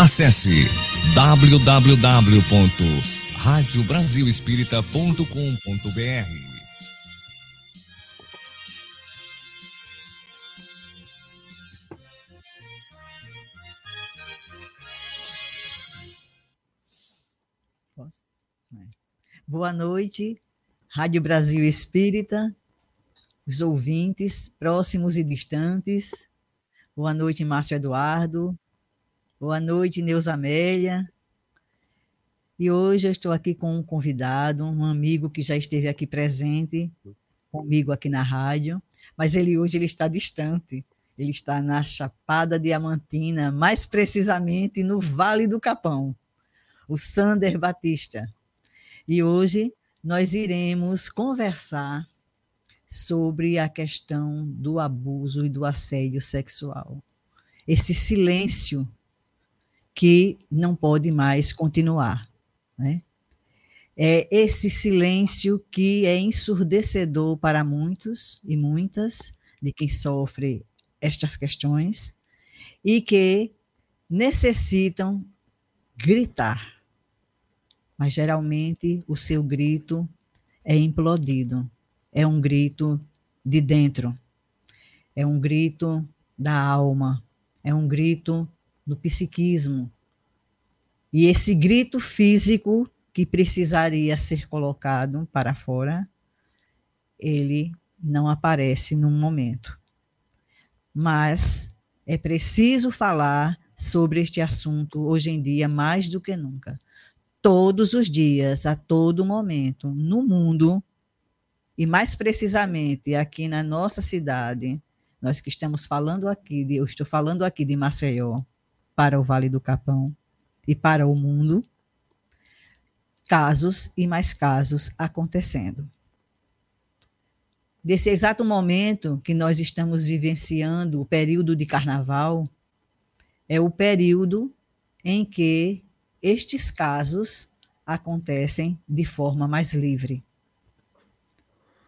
Acesse www.radiobrasilespírita.com.br Boa noite, Rádio Brasil Espírita, os ouvintes próximos e distantes. Boa noite, Márcio Eduardo. Boa noite, Neuza Amélia. E hoje eu estou aqui com um convidado, um amigo que já esteve aqui presente comigo aqui na rádio, mas ele hoje ele está distante. Ele está na Chapada Diamantina, mais precisamente no Vale do Capão. O Sander Batista. E hoje nós iremos conversar sobre a questão do abuso e do assédio sexual. Esse silêncio que não pode mais continuar. Né? É esse silêncio que é ensurdecedor para muitos e muitas de quem sofre estas questões e que necessitam gritar mas geralmente o seu grito é implodido. É um grito de dentro. É um grito da alma. É um grito do psiquismo. E esse grito físico que precisaria ser colocado para fora, ele não aparece num momento. Mas é preciso falar sobre este assunto hoje em dia mais do que nunca todos os dias, a todo momento, no mundo, e mais precisamente aqui na nossa cidade, nós que estamos falando aqui, de, eu estou falando aqui de Maceió para o Vale do Capão e para o mundo, casos e mais casos acontecendo. Desse exato momento que nós estamos vivenciando, o período de carnaval, é o período em que estes casos acontecem de forma mais livre.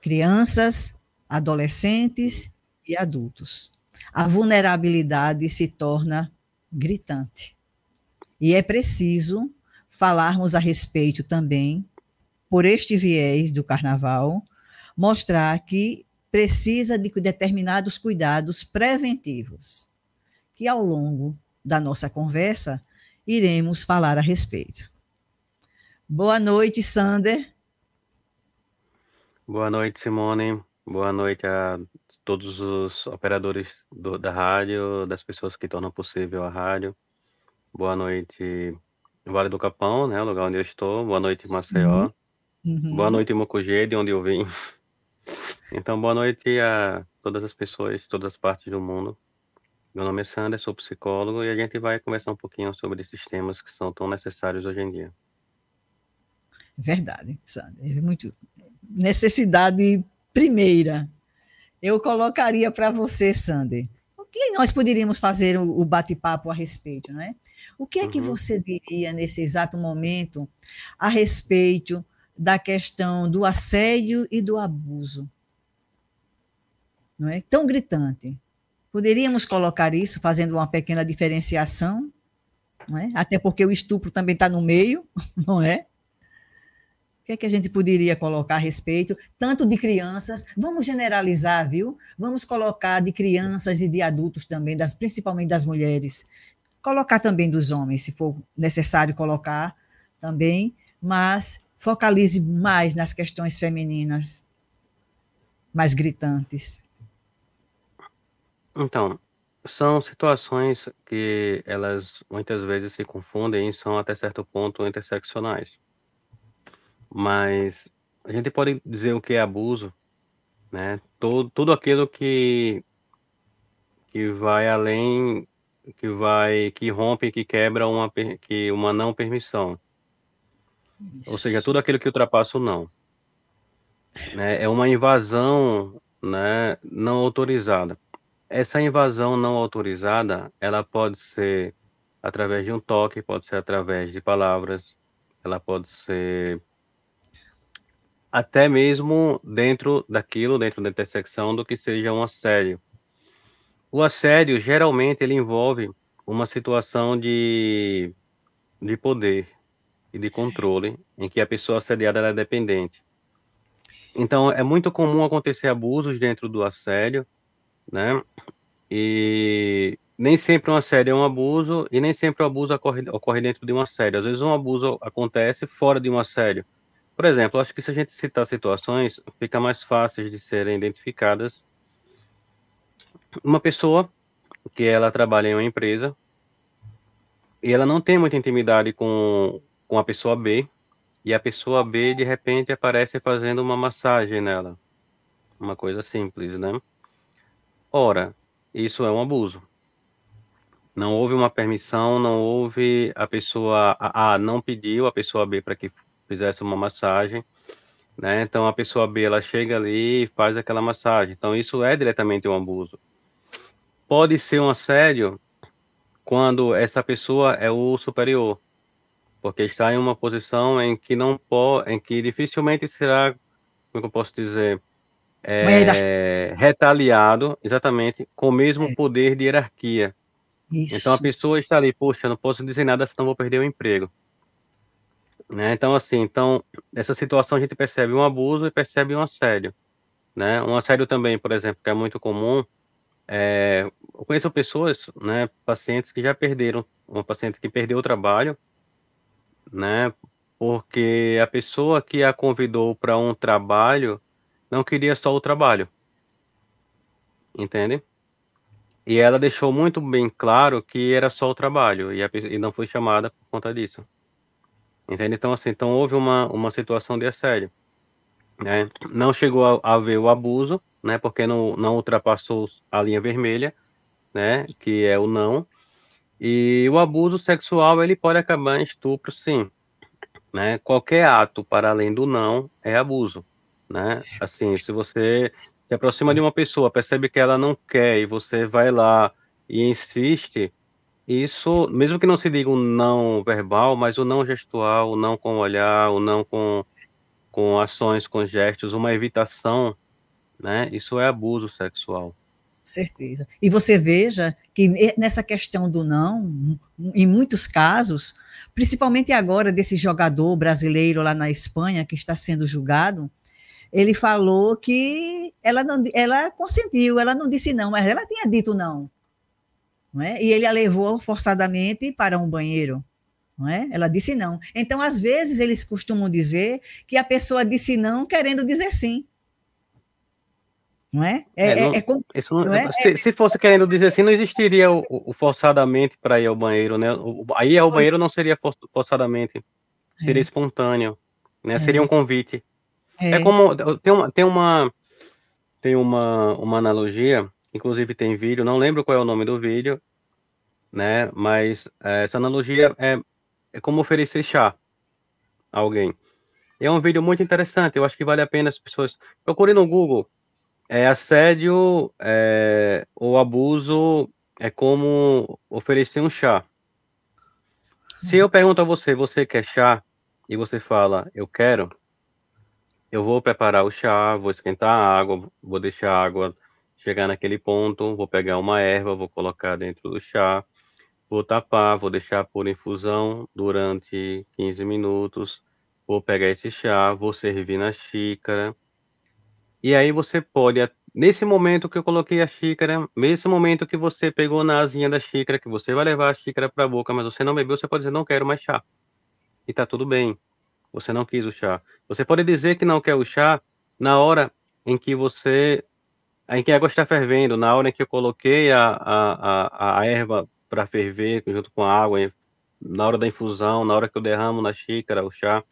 Crianças, adolescentes e adultos. A vulnerabilidade se torna gritante. E é preciso falarmos a respeito também, por este viés do carnaval, mostrar que precisa de determinados cuidados preventivos, que ao longo da nossa conversa iremos falar a respeito. Boa noite, Sander. Boa noite, Simone. Boa noite a todos os operadores do, da rádio, das pessoas que tornam possível a rádio. Boa noite, Vale do Capão, né, o lugar onde eu estou. Boa noite, Maceió. Uhum. Boa noite, Mucugê, de onde eu vim. Então, boa noite a todas as pessoas, todas as partes do mundo meu nome é Sander, sou psicólogo e a gente vai conversar um pouquinho sobre esses temas que são tão necessários hoje em dia. Verdade, Sander. É muito necessidade primeira. Eu colocaria para você, Sander. O que nós poderíamos fazer o bate-papo a respeito, não é? O que é que uhum. você diria nesse exato momento a respeito da questão do assédio e do abuso? Não é? Tão gritante. Poderíamos colocar isso fazendo uma pequena diferenciação, não é? até porque o estupro também está no meio, não é? O que é que a gente poderia colocar a respeito, tanto de crianças, vamos generalizar, viu? Vamos colocar de crianças e de adultos também, das, principalmente das mulheres. Colocar também dos homens, se for necessário colocar também, mas focalize mais nas questões femininas, mais gritantes. Então, são situações que elas muitas vezes se confundem e são até certo ponto interseccionais. Mas a gente pode dizer o que é abuso, né? Todo, tudo aquilo que que vai além, que vai, que rompe, que quebra uma que uma não permissão. Ou seja, tudo aquilo que ultrapassa o não. Né? É uma invasão, né, não autorizada. Essa invasão não autorizada, ela pode ser através de um toque, pode ser através de palavras, ela pode ser até mesmo dentro daquilo, dentro da intersecção do que seja um assédio. O assédio, geralmente, ele envolve uma situação de, de poder e de controle, em que a pessoa assediada é dependente. Então, é muito comum acontecer abusos dentro do assédio, né? E nem sempre um assédio é um abuso e nem sempre o abuso ocorre, ocorre dentro de um assédio. Às vezes um abuso acontece fora de um assédio. Por exemplo, acho que se a gente citar situações, fica mais fácil de serem identificadas. Uma pessoa que ela trabalha em uma empresa e ela não tem muita intimidade com, com a pessoa B, e a pessoa B de repente aparece fazendo uma massagem nela. Uma coisa simples, né? Ora, isso é um abuso. Não houve uma permissão, não houve a pessoa A não pediu a pessoa B para que fizesse uma massagem, né? Então a pessoa B ela chega ali e faz aquela massagem. Então isso é diretamente um abuso. Pode ser um assédio quando essa pessoa é o superior, porque está em uma posição em que não pode, em que dificilmente será, como é eu posso dizer, é, retaliado, exatamente, com o mesmo é. poder de hierarquia. Isso. Então a pessoa está ali, poxa, não posso dizer nada senão vou perder o emprego. Né? Então, assim, então, nessa situação a gente percebe um abuso e percebe um assédio. Né? Um assédio também, por exemplo, que é muito comum, é, eu conheço pessoas, né, pacientes que já perderam, uma paciente que perdeu o trabalho, né, porque a pessoa que a convidou para um trabalho não queria só o trabalho, entende? E ela deixou muito bem claro que era só o trabalho e, a, e não foi chamada por conta disso. Entende? Então, assim, então houve uma, uma situação de assédio. Né? Não chegou a, a haver o abuso, né? Porque não, não ultrapassou a linha vermelha, né? Que é o não. E o abuso sexual, ele pode acabar em estupro, sim. Né? Qualquer ato para além do não é abuso, né? Assim, se você se aproxima de uma pessoa, percebe que ela não quer e você vai lá e insiste, isso, mesmo que não se diga um não verbal, mas o não gestual, o não com o olhar, o não com, com ações, com gestos, uma evitação, né? Isso é abuso sexual. Certeza. E você veja que nessa questão do não, em muitos casos, principalmente agora desse jogador brasileiro lá na Espanha que está sendo julgado, ele falou que ela, não, ela consentiu, ela não disse não, mas ela tinha dito não. Não é? E ele a levou forçadamente para um banheiro. Não é? Ela disse não. Então, às vezes, eles costumam dizer que a pessoa disse não querendo dizer sim. Não é? É, é, não, é, é não, é? Se, se, fosse querendo dizer assim, não existiria o, o forçadamente para ir ao banheiro, né? O, aí ao banheiro não seria forçadamente, seria é. espontâneo, né? Seria um convite. É. é, como tem uma tem uma tem uma, uma analogia, inclusive tem vídeo, não lembro qual é o nome do vídeo, né? Mas é, essa analogia é, é como oferecer chá a alguém. É um vídeo muito interessante, eu acho que vale a pena as pessoas procurem no Google. É assédio é, ou abuso é como oferecer um chá. Se eu pergunto a você, você quer chá? E você fala, eu quero eu vou preparar o chá, vou esquentar a água, vou deixar a água chegar naquele ponto, vou pegar uma erva, vou colocar dentro do chá, vou tapar, vou deixar por infusão durante 15 minutos, vou pegar esse chá, vou servir na xícara. E aí você pode, nesse momento que eu coloquei a xícara, nesse momento que você pegou na asinha da xícara, que você vai levar a xícara para a boca, mas você não bebeu, você pode dizer, não quero mais chá. E tá tudo bem. Você não quis o chá. Você pode dizer que não quer o chá na hora em que você, em que a água está fervendo, na hora em que eu coloquei a, a, a, a erva para ferver junto com a água, na hora da infusão, na hora que eu derramo na xícara o chá.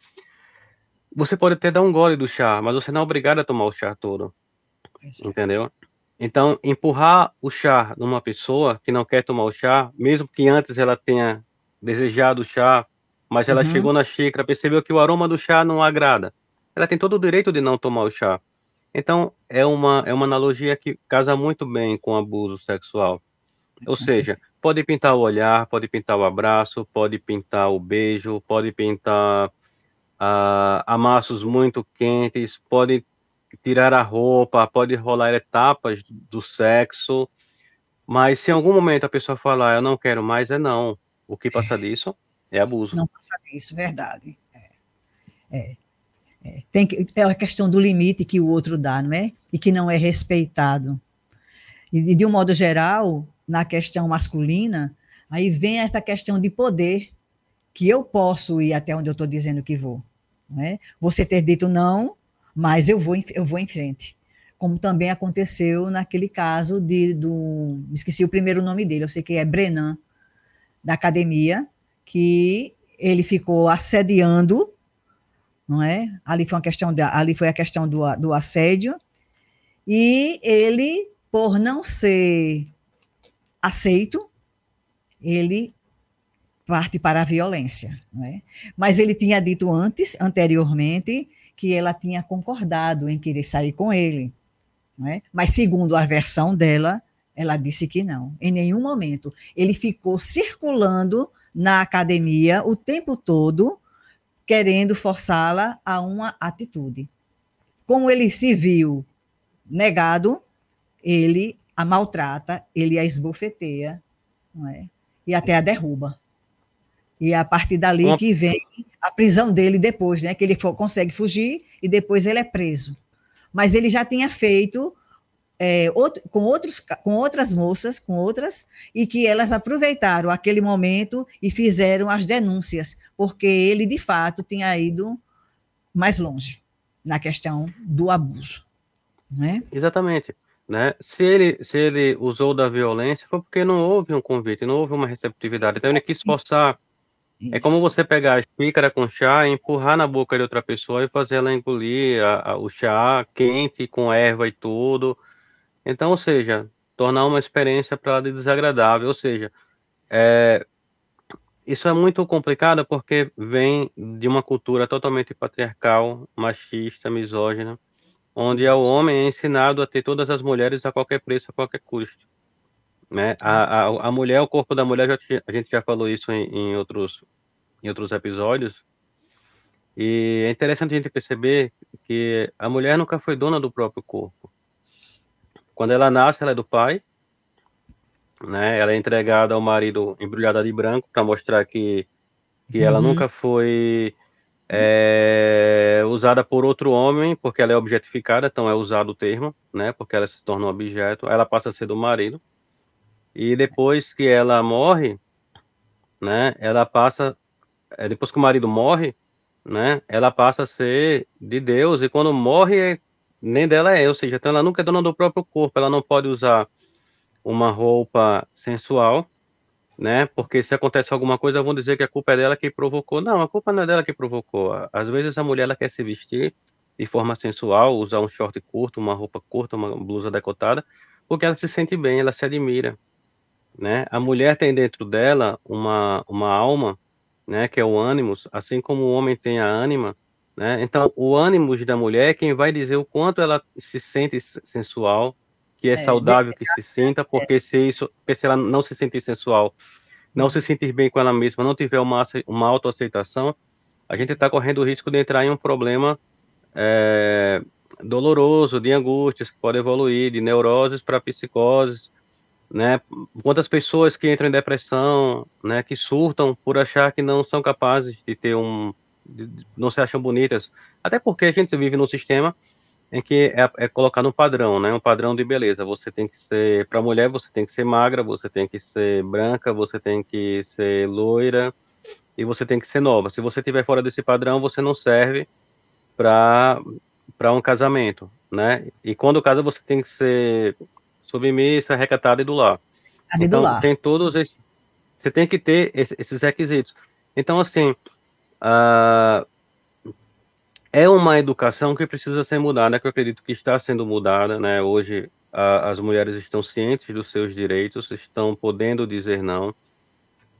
Você pode até dar um gole do chá, mas você não é obrigado a tomar o chá todo. Entendeu? Então, empurrar o chá numa pessoa que não quer tomar o chá, mesmo que antes ela tenha desejado o chá mas ela uhum. chegou na xícara, percebeu que o aroma do chá não agrada. Ela tem todo o direito de não tomar o chá. Então, é uma, é uma analogia que casa muito bem com abuso sexual. Ou seja, pode pintar o olhar, pode pintar o abraço, pode pintar o beijo, pode pintar uh, amassos muito quentes, pode tirar a roupa, pode rolar etapas do sexo, Mas se em algum momento a pessoa falar, eu não quero mais, é não. O que passa disso é abuso. Não passa disso, verdade. É. é. É, tem que, é a questão do limite que o outro dá, não é? E que não é respeitado. E, de um modo geral, na questão masculina, aí vem essa questão de poder, que eu posso ir até onde eu estou dizendo que vou. Não é? Você ter dito não, mas eu vou, eu vou em frente. Como também aconteceu naquele caso de, do. Esqueci o primeiro nome dele, eu sei que é Brenan, da academia, que ele ficou assediando não é? Ali foi uma questão ali foi a questão do, do assédio e ele, por não ser aceito, ele parte para a violência, não é? Mas ele tinha dito antes, anteriormente, que ela tinha concordado em querer sair com ele, não é? Mas segundo a versão dela, ela disse que não, em nenhum momento. Ele ficou circulando na academia o tempo todo querendo forçá-la a uma atitude. Como ele se viu negado, ele a maltrata, ele a esbofeteia, não é? e até a derruba. E é a partir dali que vem a prisão dele depois, né? que ele for, consegue fugir e depois ele é preso. Mas ele já tinha feito é, outro, com, outros, com outras moças, com outras, e que elas aproveitaram aquele momento e fizeram as denúncias, porque ele, de fato, tinha ido mais longe na questão do abuso. Né? Exatamente. Né? Se, ele, se ele usou da violência, foi porque não houve um convite, não houve uma receptividade. Então, ele quis forçar. Isso. É como você pegar a xícara com chá, empurrar na boca de outra pessoa e fazer ela engolir a, a, o chá quente, com erva e tudo então, ou seja, tornar uma experiência para ela desagradável, ou seja, é, isso é muito complicado porque vem de uma cultura totalmente patriarcal, machista, misógina, onde é o homem é ensinado a ter todas as mulheres a qualquer preço, a qualquer custo. Né? A, a, a mulher, o corpo da mulher, já, a gente já falou isso em, em, outros, em outros episódios, e é interessante a gente perceber que a mulher nunca foi dona do próprio corpo. Quando ela nasce, ela é do pai, né? Ela é entregada ao marido embrulhada de branco para mostrar que, que uhum. ela nunca foi é, usada por outro homem, porque ela é objetificada, então é usado o termo, né? Porque ela se torna um objeto. Ela passa a ser do marido. E depois que ela morre, né? Ela passa, é, depois que o marido morre, né? Ela passa a ser de Deus e quando morre é nem dela é, ou seja, então ela nunca é dona do próprio corpo, ela não pode usar uma roupa sensual, né? Porque se acontece alguma coisa, vão dizer que a culpa é dela que provocou. Não, a culpa não é dela que provocou. Às vezes a mulher ela quer se vestir de forma sensual, usar um short curto, uma roupa curta, uma blusa decotada, porque ela se sente bem, ela se admira, né? A mulher tem dentro dela uma uma alma, né, que é o ânimos, assim como o homem tem a ânima, né? Então, o ânimo da mulher é quem vai dizer o quanto ela se sente sensual, que é, é saudável que se sinta, porque é. se isso, se ela não se sentir sensual, não se sentir bem com ela mesma, não tiver uma, uma autoaceitação, a gente está correndo o risco de entrar em um problema é, doloroso, de angústias que pode evoluir, de neuroses para psicoses, né? Quantas pessoas que entram em depressão, né, que surtam por achar que não são capazes de ter um, não se acham bonitas, até porque a gente vive num sistema em que é, é colocado um padrão, né? Um padrão de beleza. Você tem que ser para mulher, você tem que ser magra, você tem que ser branca, você tem que ser loira e você tem que ser nova. Se você estiver fora desse padrão, você não serve para para um casamento, né? E quando casa, você tem que ser submissa, recatada e do lar. Então, tem todos esses, você tem que ter esses requisitos. Então, assim, Uh, é uma educação que precisa ser mudada, que eu acredito que está sendo mudada, né? Hoje as mulheres estão cientes dos seus direitos, estão podendo dizer não.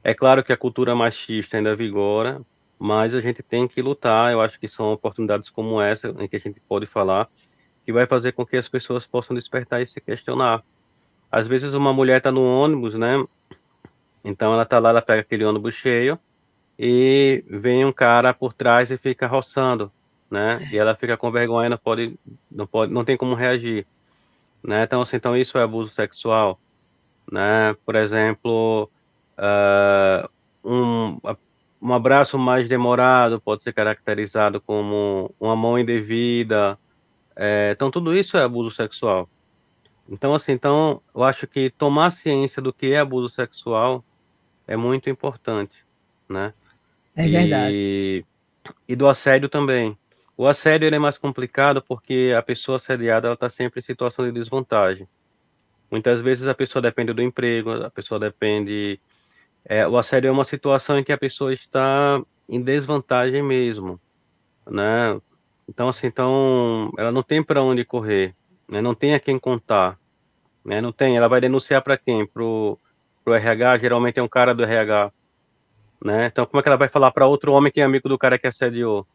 É claro que a cultura machista ainda vigora, mas a gente tem que lutar. Eu acho que são oportunidades como essa em que a gente pode falar, que vai fazer com que as pessoas possam despertar e se questionar. Às vezes uma mulher está no ônibus, né? Então ela está lá, ela pega aquele ônibus cheio, e vem um cara por trás e fica roçando, né? E ela fica com vergonha, não pode, não pode, não tem como reagir, né? Então, assim, então isso é abuso sexual, né? Por exemplo, uh, um, um abraço mais demorado pode ser caracterizado como uma mão indevida. É, então, tudo isso é abuso sexual. Então, assim, então, eu acho que tomar ciência do que é abuso sexual é muito importante, né? É verdade. E, e do assédio também. O assédio ele é mais complicado porque a pessoa assediada está sempre em situação de desvantagem. Muitas vezes a pessoa depende do emprego, a pessoa depende. É, o assédio é uma situação em que a pessoa está em desvantagem mesmo, né? Então assim, então ela não tem para onde correr, né? Não tem a quem contar, né? Não tem. Ela vai denunciar para quem? Pro pro RH. Geralmente é um cara do RH, né? Então como é que ela vai falar para outro homem que é amigo do cara que assediou?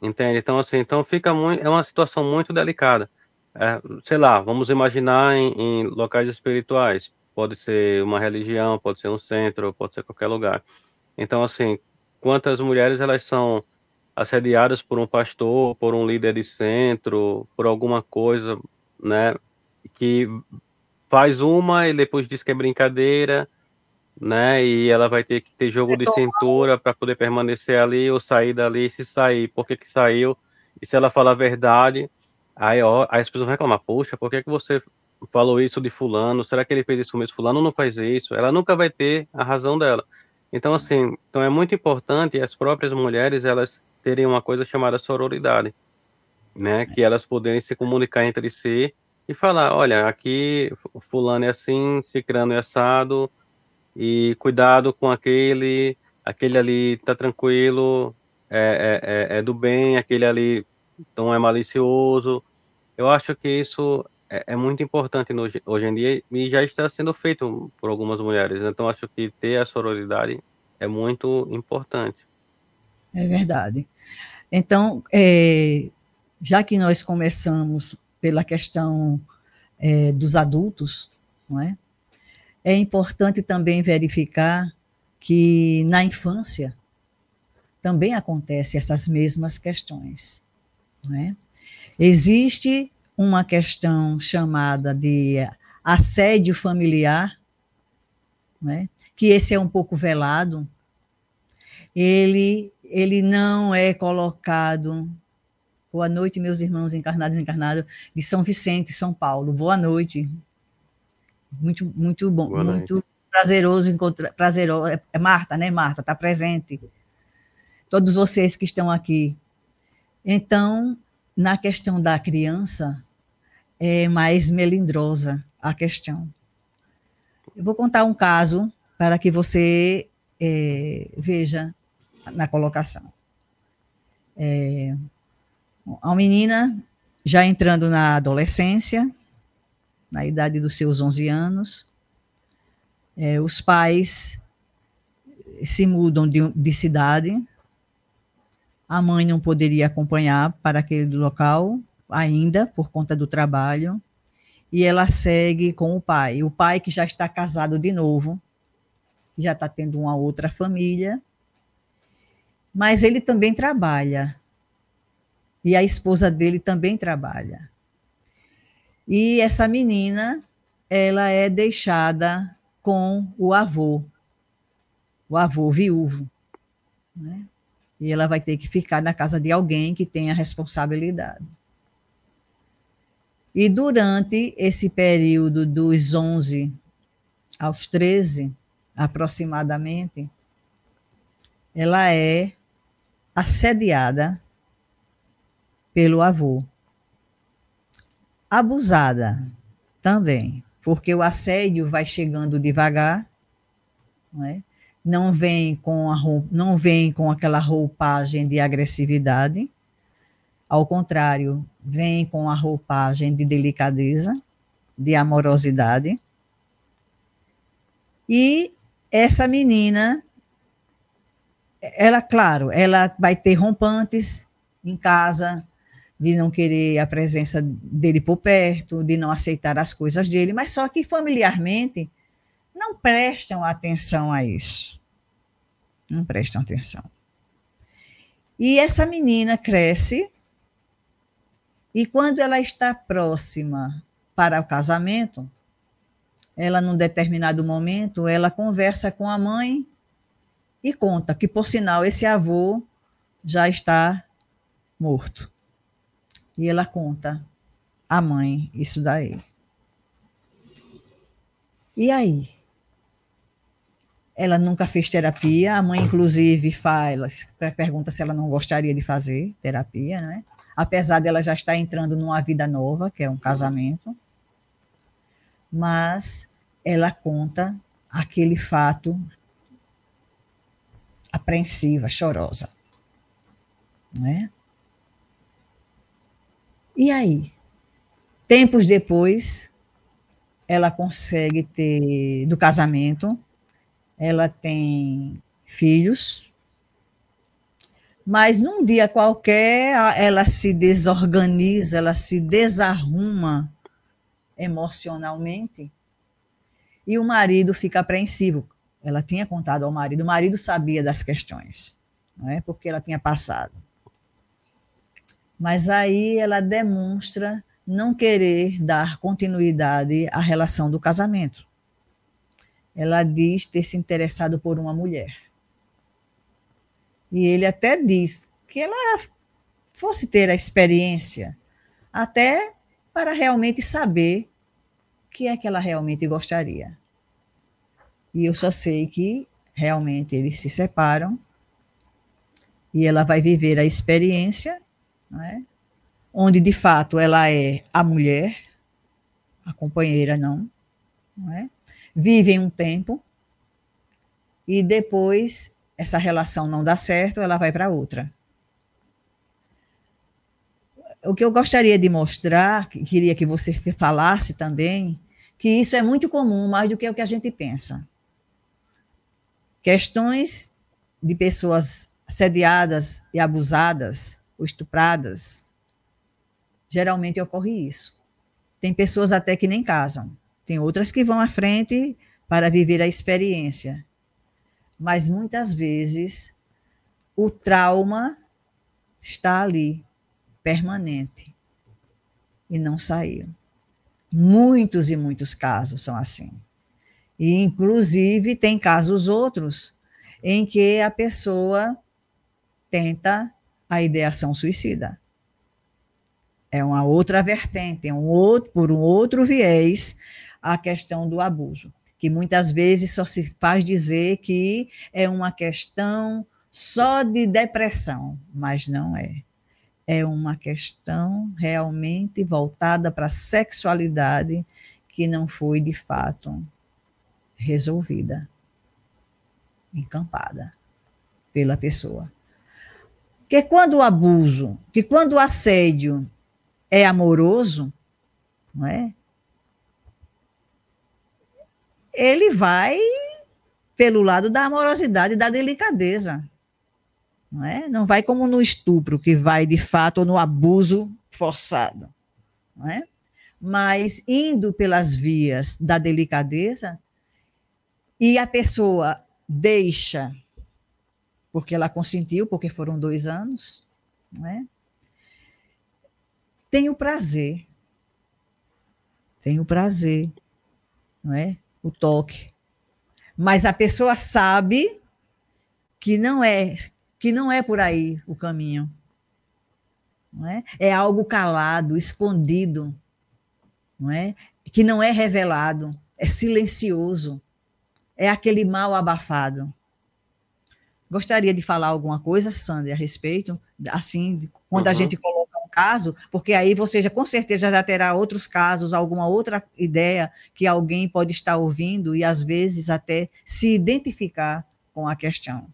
Entende? Então, assim, então fica muito, é uma situação muito delicada. É, sei lá, vamos imaginar em, em, locais espirituais. Pode ser uma religião, pode ser um centro, pode ser qualquer lugar. Então, assim, quantas mulheres elas são assediadas por um pastor, por um líder de centro, por alguma coisa, né, que faz uma e depois diz que é brincadeira, né? E ela vai ter que ter jogo de cintura para poder permanecer ali ou sair dali. Se sair, por que, que saiu? E se ela falar a verdade, aí, ó, aí as pessoas vão reclamar: Poxa, por que, que você falou isso de Fulano? Será que ele fez isso mesmo? Fulano não faz isso. Ela nunca vai ter a razão dela. Então, assim, então é muito importante as próprias mulheres elas terem uma coisa chamada sororidade, né? Que elas poderem se comunicar entre si e falar: olha, aqui Fulano é assim, Cicrano é assado e cuidado com aquele, aquele ali tá tranquilo, é, é, é, é do bem, aquele ali não é malicioso. Eu acho que isso é, é muito importante no, hoje em dia e já está sendo feito por algumas mulheres. Então, acho que ter a sororidade é muito importante. É verdade. Então, é, já que nós começamos pela questão é, dos adultos, não é? É importante também verificar que na infância também acontecem essas mesmas questões. É? Existe uma questão chamada de assédio familiar, é? que esse é um pouco velado, ele, ele não é colocado. Boa noite, meus irmãos encarnados e encarnados de São Vicente, São Paulo. Boa noite. Muito, muito bom, Boa muito noite. prazeroso encontrar. Prazeroso, é, é Marta, né, Marta? Está presente. Todos vocês que estão aqui. Então, na questão da criança, é mais melindrosa a questão. Eu vou contar um caso para que você é, veja na colocação. É, uma menina já entrando na adolescência, na idade dos seus 11 anos. É, os pais se mudam de, de cidade. A mãe não poderia acompanhar para aquele local ainda, por conta do trabalho. E ela segue com o pai. O pai que já está casado de novo, já está tendo uma outra família, mas ele também trabalha. E a esposa dele também trabalha. E essa menina, ela é deixada com o avô, o avô viúvo. Né? E ela vai ter que ficar na casa de alguém que tenha responsabilidade. E durante esse período dos 11 aos 13, aproximadamente, ela é assediada pelo avô abusada também, porque o assédio vai chegando devagar, não, é? não vem com a roupa, não vem com aquela roupagem de agressividade, ao contrário, vem com a roupagem de delicadeza, de amorosidade. E essa menina, ela, claro, ela vai ter rompantes em casa, de não querer a presença dele por perto, de não aceitar as coisas dele, mas só que familiarmente não prestam atenção a isso. Não prestam atenção. E essa menina cresce e quando ela está próxima para o casamento, ela, num determinado momento, ela conversa com a mãe e conta que, por sinal, esse avô já está morto. E ela conta à mãe isso daí. E aí? Ela nunca fez terapia, a mãe, inclusive, faz, pergunta se ela não gostaria de fazer terapia, né? apesar dela já estar entrando numa vida nova, que é um casamento. Mas ela conta aquele fato apreensiva, chorosa. Não é? E aí? Tempos depois, ela consegue ter, do casamento, ela tem filhos, mas num dia qualquer ela se desorganiza, ela se desarruma emocionalmente e o marido fica apreensivo. Ela tinha contado ao marido, o marido sabia das questões, não é? Porque ela tinha passado. Mas aí ela demonstra não querer dar continuidade à relação do casamento. Ela diz ter se interessado por uma mulher. E ele até diz que ela fosse ter a experiência, até para realmente saber o que é que ela realmente gostaria. E eu só sei que realmente eles se separam e ela vai viver a experiência é? onde de fato ela é a mulher, a companheira não, não é? vivem um tempo e depois essa relação não dá certo, ela vai para outra. O que eu gostaria de mostrar, que queria que você falasse também, que isso é muito comum, mais do que o que a gente pensa. Questões de pessoas assediadas e abusadas ou estupradas geralmente ocorre isso. Tem pessoas até que nem casam, tem outras que vão à frente para viver a experiência. Mas muitas vezes o trauma está ali, permanente, e não saiu. Muitos e muitos casos são assim. E, inclusive, tem casos outros em que a pessoa tenta a ideação suicida é uma outra vertente, é um outro, por um outro viés, a questão do abuso, que muitas vezes só se faz dizer que é uma questão só de depressão, mas não é. É uma questão realmente voltada para a sexualidade que não foi de fato resolvida, encampada pela pessoa. Que quando o abuso, que quando o assédio é amoroso, não é? Ele vai pelo lado da amorosidade e da delicadeza. Não, é? não vai como no estupro, que vai de fato, ou no abuso forçado. Não é? Mas indo pelas vias da delicadeza, e a pessoa deixa, porque ela consentiu, porque foram dois anos, não é? tem o prazer. Tem o prazer, não é? O toque. Mas a pessoa sabe que não é que não é por aí o caminho. Não é? é algo calado, escondido, não é? Que não é revelado, é silencioso. É aquele mal abafado. Gostaria de falar alguma coisa, Sandra, a respeito, assim, quando uhum. a gente coloca caso, porque aí você já com certeza já terá outros casos, alguma outra ideia que alguém pode estar ouvindo e às vezes até se identificar com a questão,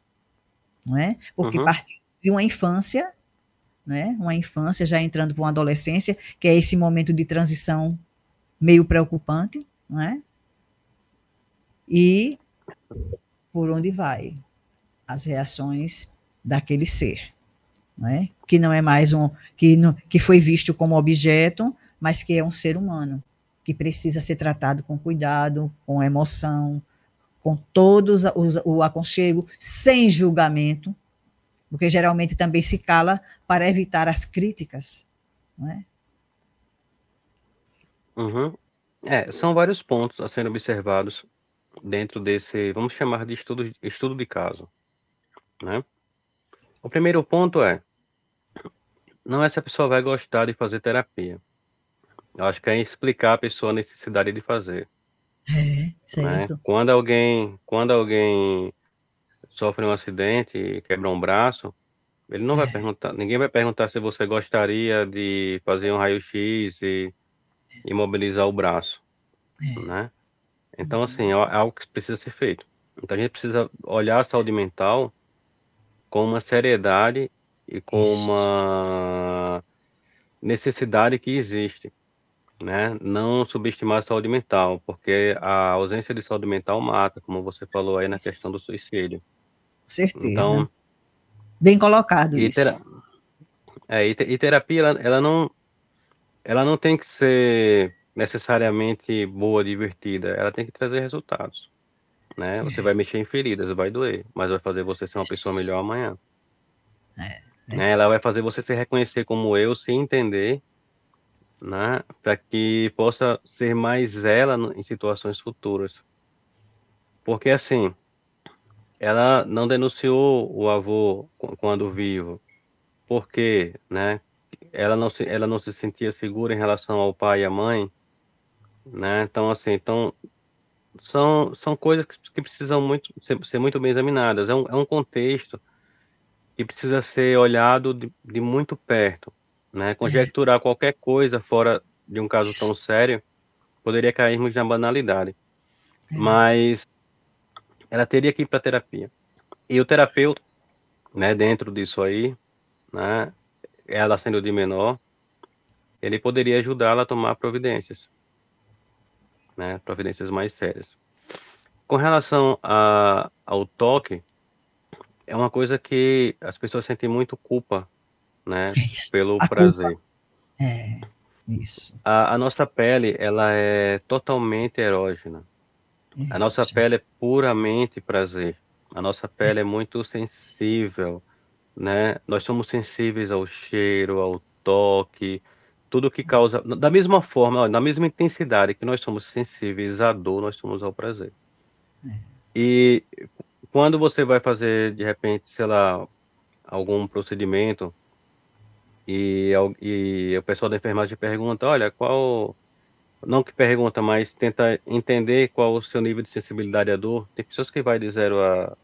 não é? Porque uhum. partir de uma infância, né? Uma infância já entrando para uma adolescência, que é esse momento de transição meio preocupante, não é? E por onde vai as reações daquele ser né? que não é mais um que, não, que foi visto como objeto, mas que é um ser humano que precisa ser tratado com cuidado, com emoção, com todos os, o aconchego, sem julgamento, porque geralmente também se cala para evitar as críticas, não é? Uhum. É, são vários pontos a serem observados dentro desse, vamos chamar de estudo, estudo de caso, né? O primeiro ponto é, não é se a pessoa vai gostar de fazer terapia. Eu acho que é explicar a pessoa a necessidade de fazer. É, né? certo. Quando alguém, quando alguém sofre um acidente e quebra um braço, ele não vai É. perguntar, ninguém vai perguntar se você gostaria de fazer um raio-x e imobilizar o braço, É. né? Então, assim, é algo que precisa ser feito. Então, a gente precisa olhar a saúde mental com uma seriedade e com Isso. uma necessidade que existe, né? Não subestimar a saúde mental, porque a ausência de saúde mental mata, como você falou aí na questão do suicídio. Certeza. Então, Bem colocado e, isso. tera- é, e te- e terapia, ela, ela não, ela não tem que ser necessariamente boa, divertida. Ela tem que trazer resultados, né? Você vai mexer em feridas, vai doer, mas vai fazer você ser uma pessoa melhor amanhã. É, Né? Ela vai fazer você se reconhecer como eu, se entender, né? Para que possa ser mais ela em situações futuras. Porque assim, ela não denunciou o avô qu- quando vivo. Por quê, né? Ela não se, ela não se sentia segura em relação ao pai e à mãe, né? Então assim, então são, são coisas que, que precisam muito ser, ser muito bem examinadas. É um, é um contexto que precisa ser olhado de, de muito perto, né? Conjecturar qualquer coisa fora de um caso tão sério poderia cairmos na banalidade. Mas ela teria que ir para terapia. E o terapeuta, né, dentro disso aí, né, ela sendo de menor, ele poderia ajudá-la a tomar providências, né, providências mais sérias. Com relação a, ao toque, é uma coisa que as pessoas sentem muito culpa, né, Isso. pelo A prazer. É, isso. A, a nossa pele, ela é totalmente erógena. A nossa Isso. pele é puramente prazer. A nossa pele é muito sensível, né? Nós somos sensíveis ao cheiro, ao toque, tudo que causa. Da mesma forma, na mesma intensidade que nós somos sensíveis à dor, nós somos ao prazer. E quando você vai fazer, de repente, sei lá, algum procedimento e, e o pessoal da enfermagem pergunta, olha, qual não que pergunta, mas tenta entender qual o seu nível de sensibilidade à dor. Tem pessoas que vai de 0 a,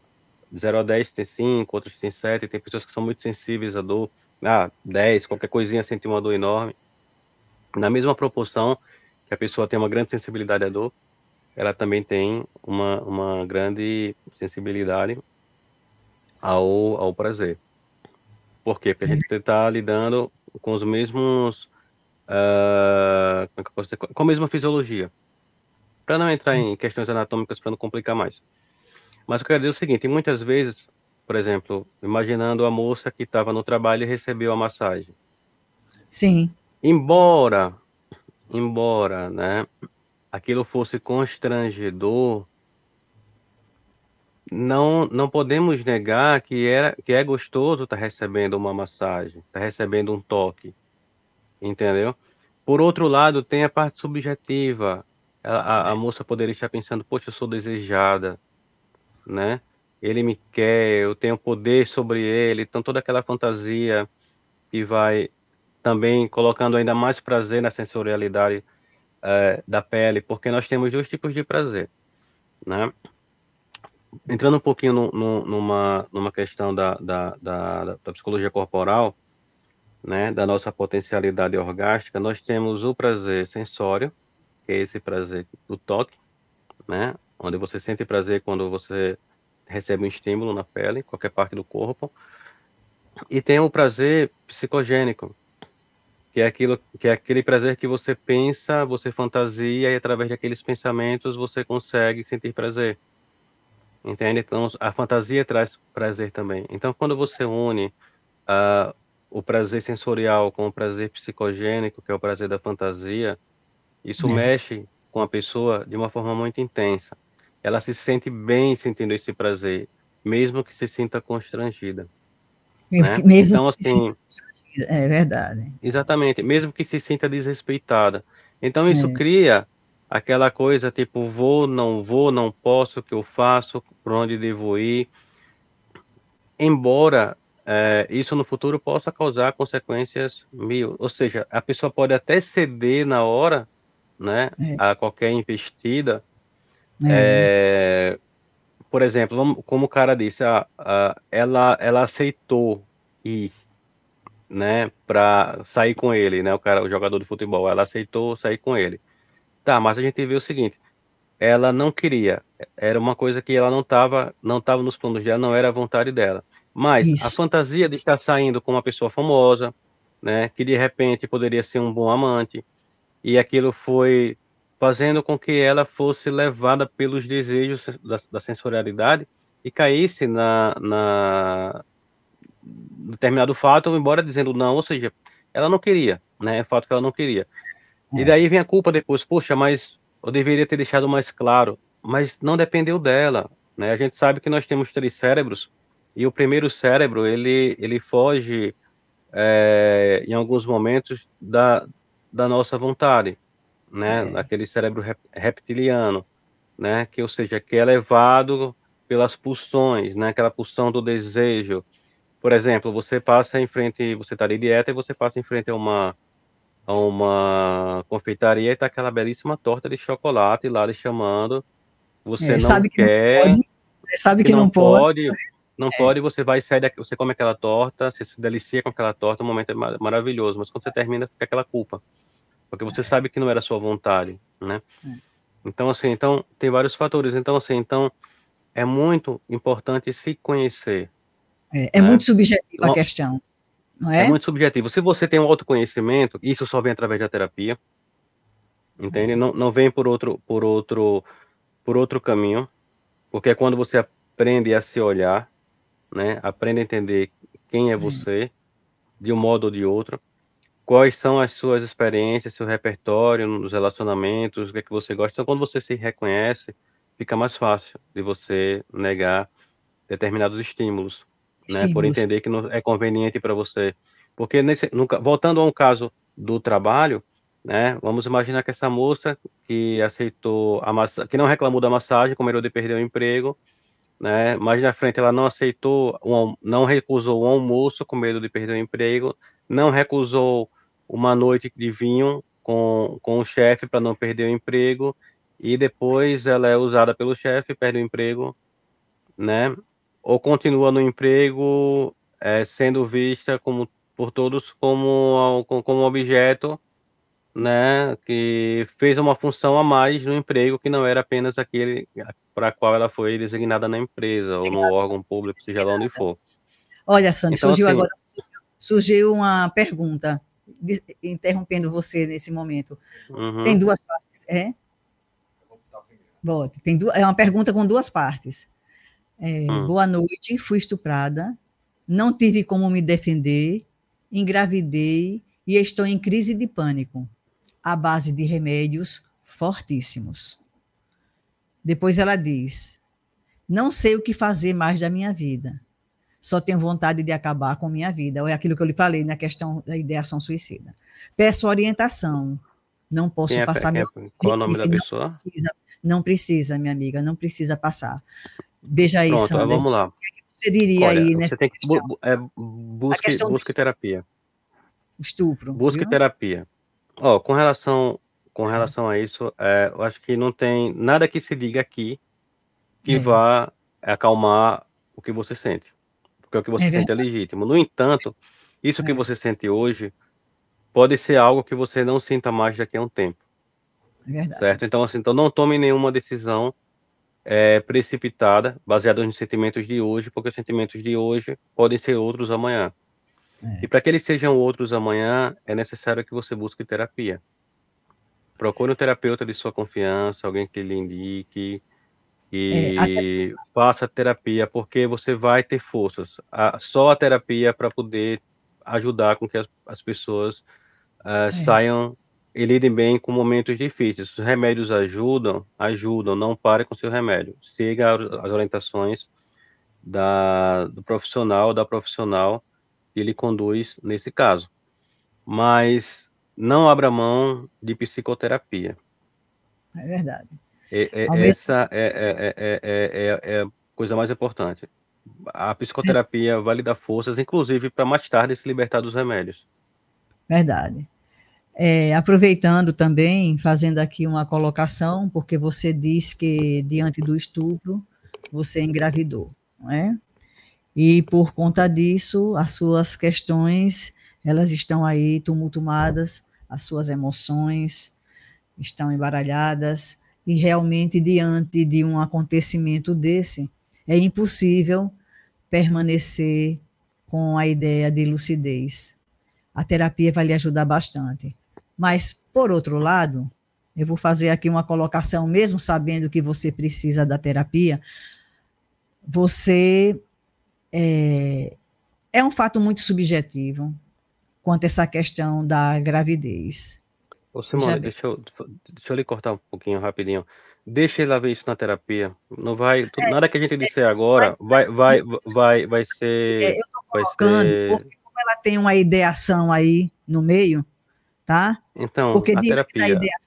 de 0 a 10 tem 5, outros tem 7, tem pessoas que são muito sensíveis à dor. Ah, 10, qualquer coisinha sente uma dor enorme. Na mesma proporção que a pessoa tem uma grande sensibilidade à dor, ela também tem uma, uma grande sensibilidade ao, ao prazer. Por quê? Porque a gente está lidando com os mesmos dizer? com a mesma fisiologia. Para não entrar em questões anatômicas, para não complicar mais. Mas eu quero dizer o seguinte: muitas vezes, por exemplo, imaginando a moça que estava no trabalho e recebeu a massagem. Sim, Embora, embora, né, aquilo fosse constrangedor, não, não podemos negar que, era, que é gostoso estar recebendo uma massagem, estar recebendo um toque, entendeu? Por outro lado, tem a parte subjetiva. A, a, a moça poderia estar pensando, poxa, eu sou desejada, né? Ele me quer, eu tenho poder sobre ele, então toda aquela fantasia que vai também colocando ainda mais prazer na sensorialidade eh, da pele, porque nós temos dois tipos de prazer, né? Entrando um pouquinho no, no, numa, numa questão da, da, da, da psicologia corporal, né, da nossa potencialidade orgástica, nós temos o prazer sensório, que é esse prazer do toque, né, onde você sente prazer quando você recebe um estímulo na pele, qualquer parte do corpo, e tem o prazer psicogênico, que é aquilo que é aquele prazer que você pensa, você fantasia e através daqueles pensamentos você consegue sentir prazer. Entende? Então a fantasia traz prazer também. Então quando você une uh, o prazer sensorial com o prazer psicogênico, que é o prazer da fantasia, isso É. mexe com a pessoa de uma forma muito intensa. Ela se sente bem sentindo esse prazer, mesmo que se sinta constrangida. mesmo, né? mesmo Então, assim, é verdade. Exatamente, mesmo que se sinta desrespeitada. Então isso É. cria aquela coisa tipo vou, não vou, não posso, o que eu faço, por onde devo ir. Embora é, isso no futuro possa causar consequências mil, ou seja, a pessoa pode até ceder na hora, né, é. a qualquer investida. É. é por exemplo, como o cara disse, a, a, ela, ela aceitou ir, né, para sair com ele, né, o cara, o jogador de futebol, ela aceitou sair com ele. Tá, mas a gente vê o seguinte, ela não queria, era uma coisa que ela não estava, não tava nos planos dela, não era a vontade dela. Mas Isso. a fantasia de estar saindo com uma pessoa famosa, né, que de repente poderia ser um bom amante, e aquilo foi fazendo com que ela fosse levada pelos desejos da, da sensorialidade e caísse na, na determinado fato, embora dizendo não, ou seja, ela não queria, né? É fato que ela não queria. É. E daí vem a culpa depois, poxa, mas eu deveria ter deixado mais claro, mas não dependeu dela, né? A gente sabe que nós temos três cérebros e o primeiro cérebro ele ele foge é, em alguns momentos da, da nossa vontade né, é. daquele cérebro reptiliano, né, que ou seja, que é levado pelas pulsões, né, aquela pulsão do desejo. Por exemplo, você passa em frente, você está de dieta e você passa em frente a uma a uma confeitaria e está aquela belíssima torta de chocolate lá lhe chamando. Você é, não sabe quer, que não pode, sabe que, que não, não, pode, pode não é. pode, você vai sair você come aquela torta, você se delicia com aquela torta, o momento é maravilhoso, mas quando você termina, fica aquela culpa porque você sabe que não era sua vontade, né? É. Então assim, então tem vários fatores. Então assim, então é muito importante se conhecer. É, é né? muito subjetiva a questão, não é? É muito subjetivo. Se você tem um autoconhecimento, isso só vem através da terapia, entende? Não, não vem por outro, por outro, por outro caminho, porque é quando você aprende a se olhar, né? Aprende a entender quem é, é. você, de um modo ou de outro quais são as suas experiências, seu repertório nos relacionamentos, o que é que você gosta. Então, quando você se reconhece, fica mais fácil de você negar determinados estímulos, né, por entender que não é conveniente para você. Porque nesse, nunca, voltando a um caso do trabalho, né, vamos imaginar que essa moça que aceitou a massa, que não reclamou da massagem, com medo de perder o emprego, né, mais na frente ela não aceitou, um, não recusou o almoço com medo de perder o emprego, não recusou uma noite de vinho com, com o chefe para não perder o emprego e depois ela é usada pelo chefe, perde o emprego, né? Ou continua no emprego é, sendo vista como por todos como como objeto, né? Que fez uma função a mais no emprego que não era apenas aquele para qual ela foi designada na empresa ou no órgão público, seja lá onde for. Olha, Sandy, então, surgiu assim, agora surgiu uma pergunta interrompendo você nesse momento. Uhum. Tem duas partes, é? Volte. Tem duas, é uma pergunta com duas partes. É, uhum. Boa noite, fui estuprada, não tive como me defender, engravidei e estou em crise de pânico, à base de remédios fortíssimos. Depois ela diz: Não sei o que fazer mais da minha vida só tenho vontade de acabar com minha vida. Ou é aquilo que eu lhe falei na questão da ideação suicida. Peço orientação. Não posso é, passar. É, qual é o nome da pessoa? Não precisa, não precisa, minha amiga, não precisa passar. Veja aí, Pronto, Sandra. vamos lá. O que você diria Olha, aí nessa você tem que bu é, busque, busque terapia. Estupro. Busque viu? terapia. Ó, com relação com relação a isso, é, eu acho que não tem nada que se diga aqui que é. vá acalmar o que você sente porque é o que você é sente é legítimo. No entanto, isso é. que você sente hoje pode ser algo que você não sinta mais daqui a um tempo. É verdade. Certo? Então, assim, então não tome nenhuma decisão é, precipitada, baseada nos sentimentos de hoje, porque os sentimentos de hoje podem ser outros amanhã. É. E para que eles sejam outros amanhã, é necessário que você busque terapia. Procure um terapeuta de sua confiança, alguém que lhe indique, e é, faça terapia, porque você vai ter forças. A, só a terapia para poder ajudar com que as, as pessoas uh, saiam e lidem bem com momentos difíceis. Os remédios ajudam, ajudam, não pare com seu remédio. Siga as orientações da, do profissional, da profissional que lhe conduz nesse caso. Mas não abra mão de psicoterapia. É verdade. É, é, essa é, é, é, a coisa mais importante. A psicoterapia vai lhe dar forças, inclusive para mais tarde se libertar dos remédios. Verdade. É, aproveitando também, fazendo aqui uma colocação, porque você diz que diante do estupro você engravidou, não é? E por conta disso, as suas questões, elas estão aí tumultuadas, as suas emoções estão embaralhadas, e realmente diante de um acontecimento desse, é impossível permanecer com a ideia de lucidez. A terapia vai lhe ajudar bastante. Mas, por outro lado, eu vou fazer aqui uma colocação, mesmo sabendo que você precisa da terapia, você é, é um fato muito subjetivo quanto a essa questão da gravidez. Ô Simone, Já... deixa, eu, deixa eu lhe cortar um pouquinho rapidinho. Deixa ele ver isso na terapia. Não vai, é, nada que a gente disser agora vai, vai, vai, vai ser. É, eu tô colocando, vai ser... porque como ela tem uma ideação aí no meio, tá? Então, porque a diante, terapia... da, idea,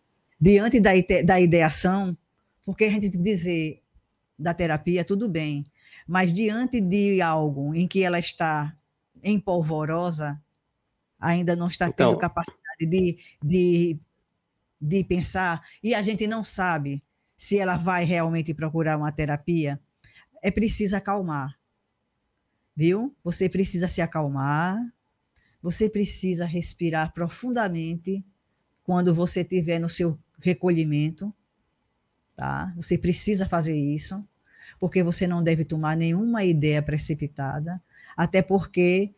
diante da, da ideação, porque a gente dizer da terapia, tudo bem, mas diante de algo em que ela está empolvorosa, ainda não está tendo então, capacidade de, de, de pensar, e a gente não sabe se ela vai realmente procurar uma terapia, é preciso acalmar. Viu? Você precisa se acalmar, você precisa respirar profundamente quando você estiver no seu recolhimento, tá? Você precisa fazer isso, porque você não deve tomar nenhuma ideia precipitada, até porque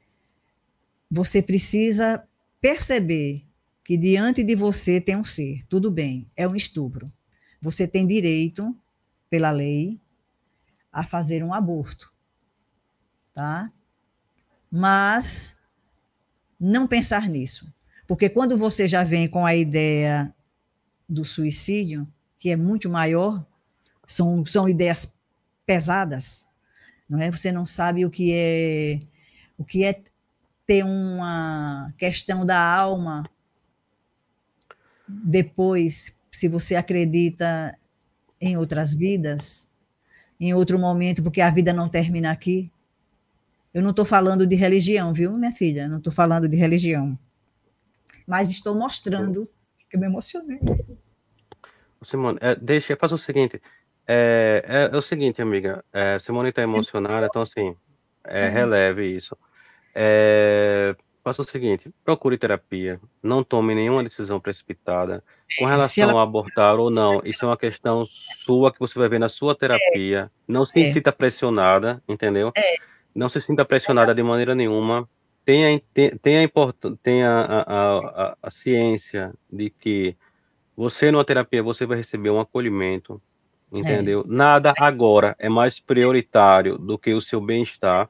você precisa perceber que diante de você tem um ser, tudo bem, é um estupro. Você tem direito, pela lei, a fazer um aborto, tá? Mas não pensar nisso. Porque quando você já vem com a ideia do suicídio, que é muito maior, são, são ideias pesadas, não é? Você não sabe o que é o que é ter uma questão da alma depois, se você acredita em outras vidas, em outro momento, porque a vida não termina aqui. Eu não estou falando de religião, viu, minha filha? Não estou falando de religião. Mas estou mostrando que eu me emocionei. Simone, é, deixa, faz o seguinte. É, é, é o seguinte, amiga. É, Simone está emocionada, então assim, é, releve isso. É, faça o seguinte: procure terapia, não tome nenhuma decisão precipitada. Com relação ela... a abortar ou não, isso é uma questão sua que você vai ver na sua terapia. Não se sinta pressionada, entendeu? Não se sinta pressionada de maneira nenhuma. Tenha, tenha, tenha a, a, a, a ciência de que você, numa terapia, você vai receber um acolhimento, entendeu? É. Nada agora é mais prioritário do que o seu bem-estar,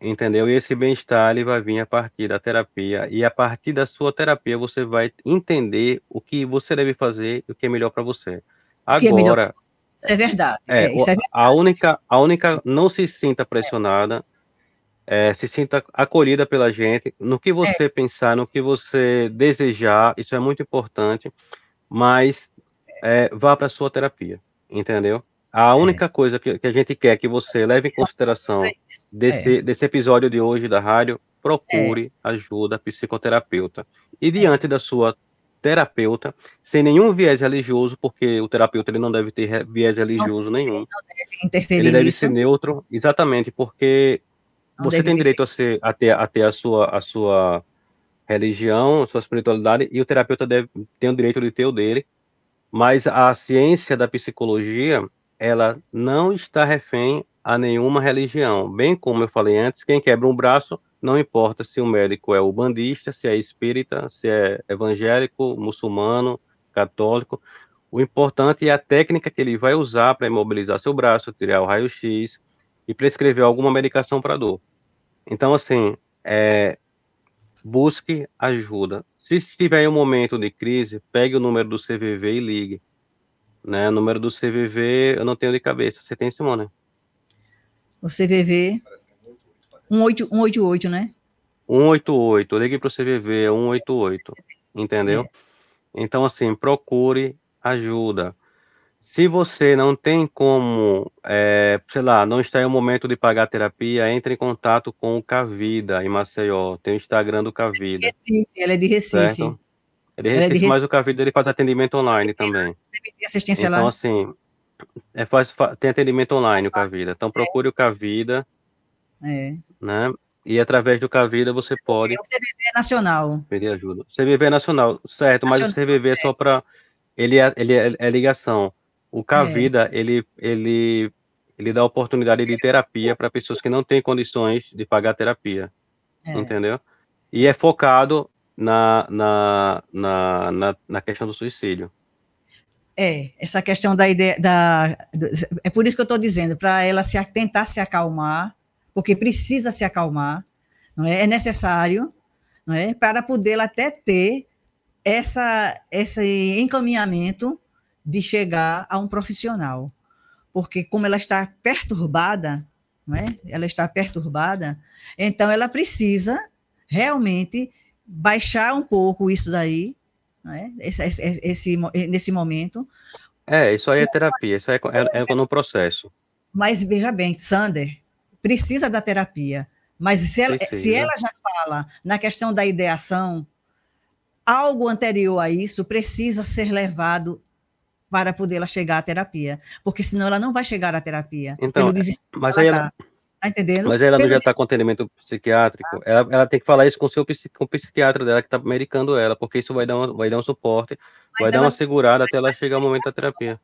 entendeu? E esse bem-estar ele vai vir a partir da terapia e a partir da sua terapia você vai entender o que você deve fazer e o que é melhor para você. É agora, isso é verdade. É, é, isso é verdade. A única, a única, não se sinta pressionada, é, se sinta acolhida pela gente, no que você é. pensar, no que você desejar, isso é muito importante, mas é, vá para a sua terapia, entendeu? A é. única coisa que, que, a gente quer que você leve em consideração desse, desse episódio de hoje da rádio, procure ajuda psicoterapeuta. E diante da sua terapeuta, sem nenhum viés religioso, porque o terapeuta ele não deve ter viés religioso não, nenhum. Deve interferir ele deve nisso. ser neutro, exatamente, porque não você tem direito a, ser, a, ter, a ter a sua, a sua religião, a sua espiritualidade, e o terapeuta deve, tem o direito de ter o dele, mas a ciência da psicologia, ela não está refém a nenhuma religião. Bem como eu falei antes, quem quebra um braço não importa se o médico é ubandista, se é espírita, se é evangélico, muçulmano, católico. O importante é a técnica que ele vai usar para imobilizar seu braço, tirar o raio-x e prescrever alguma medicação para dor. Então, assim, é, busque ajuda. Se estiver em um momento de crise, pegue o número do CVV e ligue. Né? O número do CVV eu não tenho de cabeça. Você tem, Simone? O CVV 188, né? 188, ligue para o CVV, 188, entendeu? É. Então, assim, procure ajuda. Se você não tem como, é, sei lá, não está em um momento de pagar terapia, entre em contato com o Cavida, em Maceió. Tem o Instagram do Cavida. Recife, ela é de Recife. Certo? É de Recife, é de mas o Cavida ele faz atendimento online também. Assistência então, lá. assim, é, faz, tem atendimento online o Cavida. Então, procure o Cavida, é. né? E através do Cavida você pode... É o CVV nacional. Pedir ajuda. CVV nacional, certo, nacional, mas o CVV é só para... Ele é, ele é, é ligação o Cavida, é. ele, ele, ele dá oportunidade de terapia para pessoas que não têm condições de pagar terapia. É. Entendeu? E é focado na, na, na, na, na questão do suicídio. É, essa questão da ideia da. É por isso que eu estou dizendo, para ela se tentar se acalmar, porque precisa se acalmar, não é? É necessário, não é? Para poder até ter essa, esse encaminhamento de chegar a um profissional. Porque como ela está perturbada, não é? ela está perturbada, então ela precisa realmente baixar um pouco isso daí, não é? esse, esse, esse nesse momento. É, isso aí é terapia, isso aí é, é, é no processo. Mas veja bem, Sander precisa da terapia, mas se ela, se ela já fala na questão da ideação, algo anterior a isso precisa ser levado para poder ela chegar à terapia, porque senão ela não vai chegar à terapia. Então, mas aí ela, tá. tá entendendo? Mas ela não já está com atendimento psiquiátrico, ela, ela, tem que falar isso com, seu, com o psiquiatra dela que está medicando ela, porque isso vai dar, uma, vai dar um suporte, mas vai dar uma segurada até ela chegar ao momento da terapia.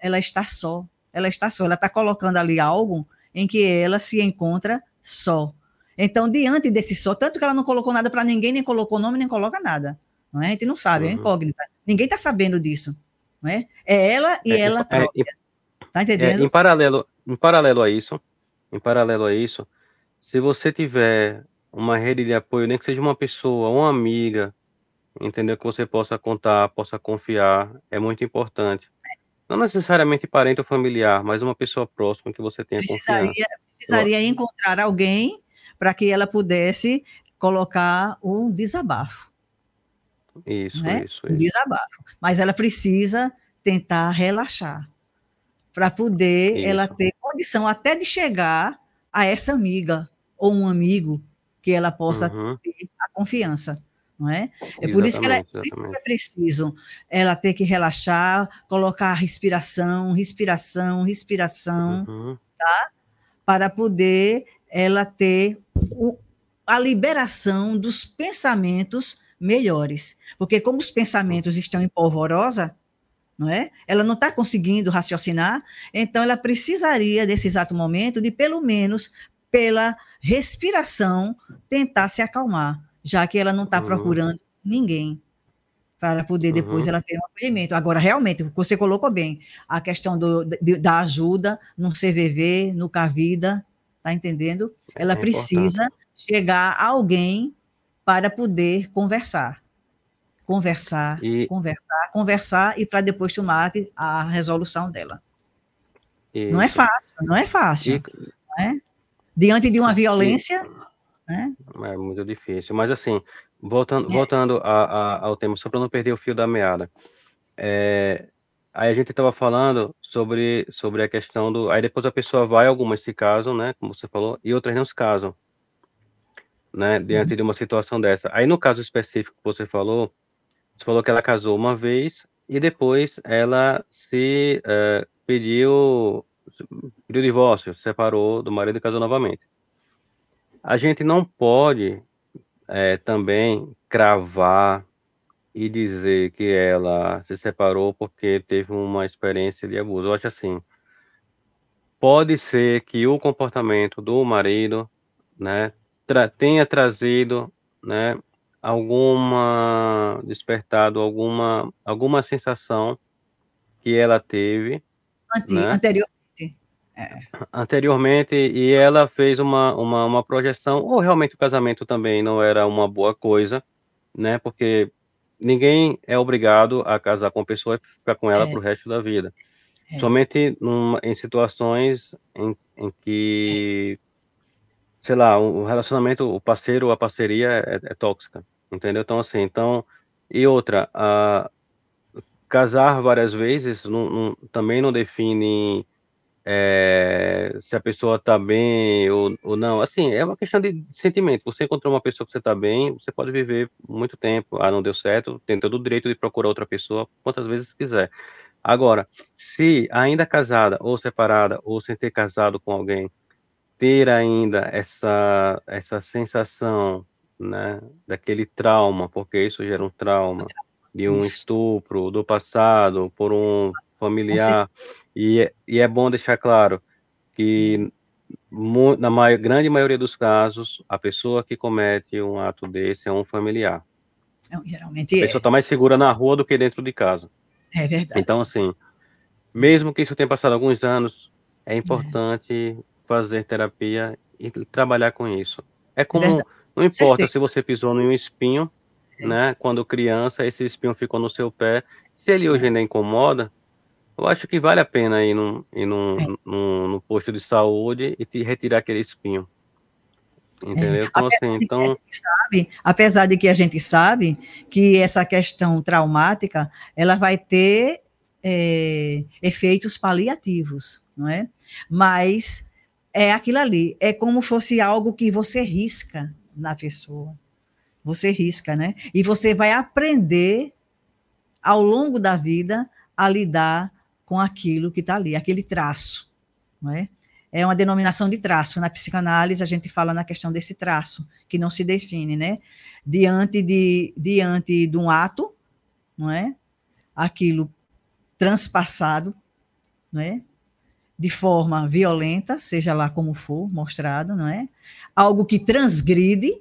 Ela está só, ela está só, ela está colocando ali algo em que ela se encontra só. Então, diante desse só, tanto que ela não colocou nada para ninguém, nem colocou nome, nem coloca nada. Não é? A gente não sabe, é uhum. é incógnita. Ninguém está sabendo disso não é? É ela e é, ela é, própria. É, tá entendendo? em paralelo, em paralelo a isso, em paralelo a isso, se você tiver uma rede de apoio, nem que seja uma pessoa, uma amiga, entendeu? Que você possa contar, possa confiar, é muito importante. Não necessariamente parente ou familiar, mas uma pessoa próxima que você tenha precisaria, confiança. Precisaria encontrar alguém para que ela pudesse colocar um desabafo. Isso, né? isso, isso. Desabafo. Mas ela precisa tentar relaxar para poder isso. ela ter condição até de chegar a essa amiga ou um amigo que ela possa uhum. ter a confiança. Não é? é por isso que, ela, por isso que é preciso ela ter que relaxar, colocar a respiração, respiração, respiração, uhum. tá? Para poder ela ter o, a liberação dos pensamentos melhores. Porque como os pensamentos estão em polvorosa, não é? Ela não está conseguindo raciocinar, então ela precisaria desse exato momento de pelo menos pela respiração tentar se acalmar, já que ela não está uhum. procurando ninguém para poder depois uhum. ela ter um acolhimento. Agora, realmente, você colocou bem a questão do, da ajuda no CVV, no Cavida, tá entendendo? Ela é precisa chegar a alguém para poder conversar. Conversar, e... conversar, conversar e para depois tomar a resolução dela. Isso. Não é fácil, não é fácil. E... É? Diante de uma violência. Né? É muito difícil. Mas assim, voltando, é. voltando a, a, ao tema, só para não perder o fio da meada. É, aí a gente estava falando sobre, sobre a questão do. Aí depois a pessoa vai, algumas se casam, né? Como você falou, e outras não se casam né, diante uhum. de uma situação dessa. Aí, no caso específico que você falou, você falou que ela casou uma vez e depois ela se uh, pediu, pediu divórcio, separou do marido e casou novamente. A gente não pode é, também cravar e dizer que ela se separou porque teve uma experiência de abuso. Eu acho assim, pode ser que o comportamento do marido, né, tra tenha trazido, né, alguma despertado alguma alguma sensação que ela teve Ante, né? anteriormente é. anteriormente e ela fez uma, uma, uma projeção ou realmente o casamento também não era uma boa coisa né porque ninguém é obrigado a casar com a pessoa e ficar com ela é. para o resto da vida é. somente numa, em situações em, em que sei lá, o relacionamento, o parceiro, a parceria é, é tóxica, entendeu? Então, assim, então, e outra, a, casar várias vezes não, não, também não define é, se a pessoa está bem ou, ou não. Assim, é uma questão de sentimento. Você encontrou uma pessoa que você está bem, você pode viver muito tempo. Ah, não deu certo, tem todo o direito de procurar outra pessoa quantas vezes quiser. Agora, se ainda casada ou separada ou sem ter casado com alguém, ter ainda essa essa sensação, né, daquele trauma, porque isso gera um trauma de um estupro do passado por um familiar e, é, e é bom deixar claro que na maior, grande maioria dos casos a pessoa que comete um ato desse é um familiar. Não, geralmente a pessoa está é. mais segura na rua do que dentro de casa. É verdade. Então, assim, mesmo que isso tenha passado alguns anos, é importante é. fazer terapia e trabalhar com isso. É como, é não importa se você pisou em um espinho, é. né? Quando criança, esse espinho ficou no seu pé. Se ele hoje é. ainda incomoda, eu acho que vale a pena ir num, ir num, é. num, num posto de saúde e te retirar aquele espinho. Entendeu? Então, apesar assim, então... Sabe, apesar de que a gente sabe que essa questão traumática, ela vai ter é, efeitos paliativos, não é? Mas é aquilo ali, é como fosse algo que você risca na pessoa. Você risca, né? E você vai aprender ao longo da vida a lidar com aquilo que está ali, aquele traço, não é? é uma denominação de traço. Na psicanálise, a gente fala na questão desse traço, que não se define, né? Diante de, diante de um ato, não é? Aquilo transpassado, não é? De forma violenta, seja lá como for mostrado, não é? Algo que transgride,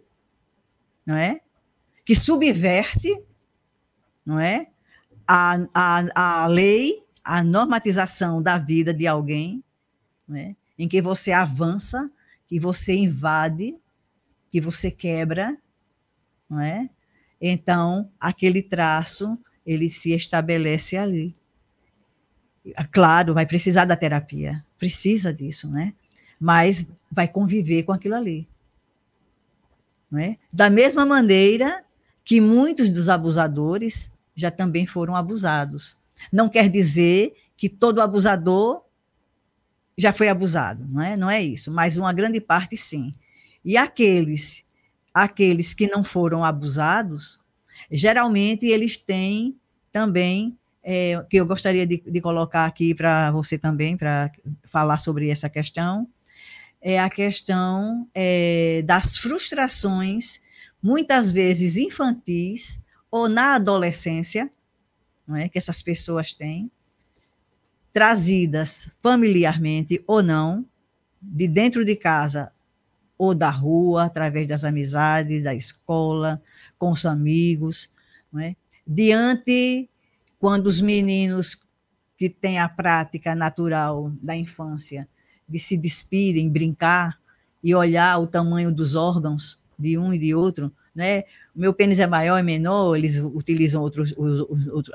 não é? Que subverte, não é? A, a, a lei, a normatização da vida de alguém, não é? em que você avança, que você invade, que você quebra, não é? Então, aquele traço, ele se estabelece ali. Claro, vai precisar da terapia, precisa disso, né? Mas vai conviver com aquilo ali. Não é? Da mesma maneira que muitos dos abusadores já também foram abusados. Não quer dizer que todo abusador já foi abusado, não é? Não é isso, mas uma grande parte sim. E aqueles aqueles que não foram abusados, geralmente eles têm também é, que eu gostaria de, de colocar aqui para você também para falar sobre essa questão é a questão é, das frustrações muitas vezes infantis ou na adolescência, não é que essas pessoas têm trazidas familiarmente ou não, de dentro de casa ou da rua, através das amizades, da escola, com os amigos, não é? diante quando os meninos que têm a prática natural da infância de se despirem, brincar e olhar o tamanho dos órgãos de um e de outro, né? O meu pênis é maior e menor, eles utilizam outros,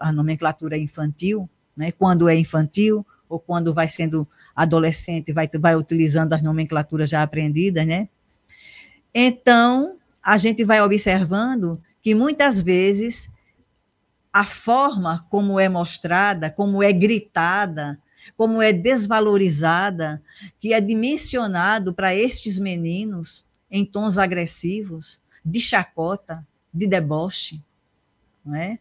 a nomenclatura infantil, né? quando é infantil ou quando vai sendo adolescente, vai, vai utilizando as nomenclaturas já aprendidas, né? Então, a gente vai observando que muitas vezes a forma como é mostrada, como é gritada, como é desvalorizada, que é dimensionado para estes meninos em tons agressivos, de chacota, de deboche, não é?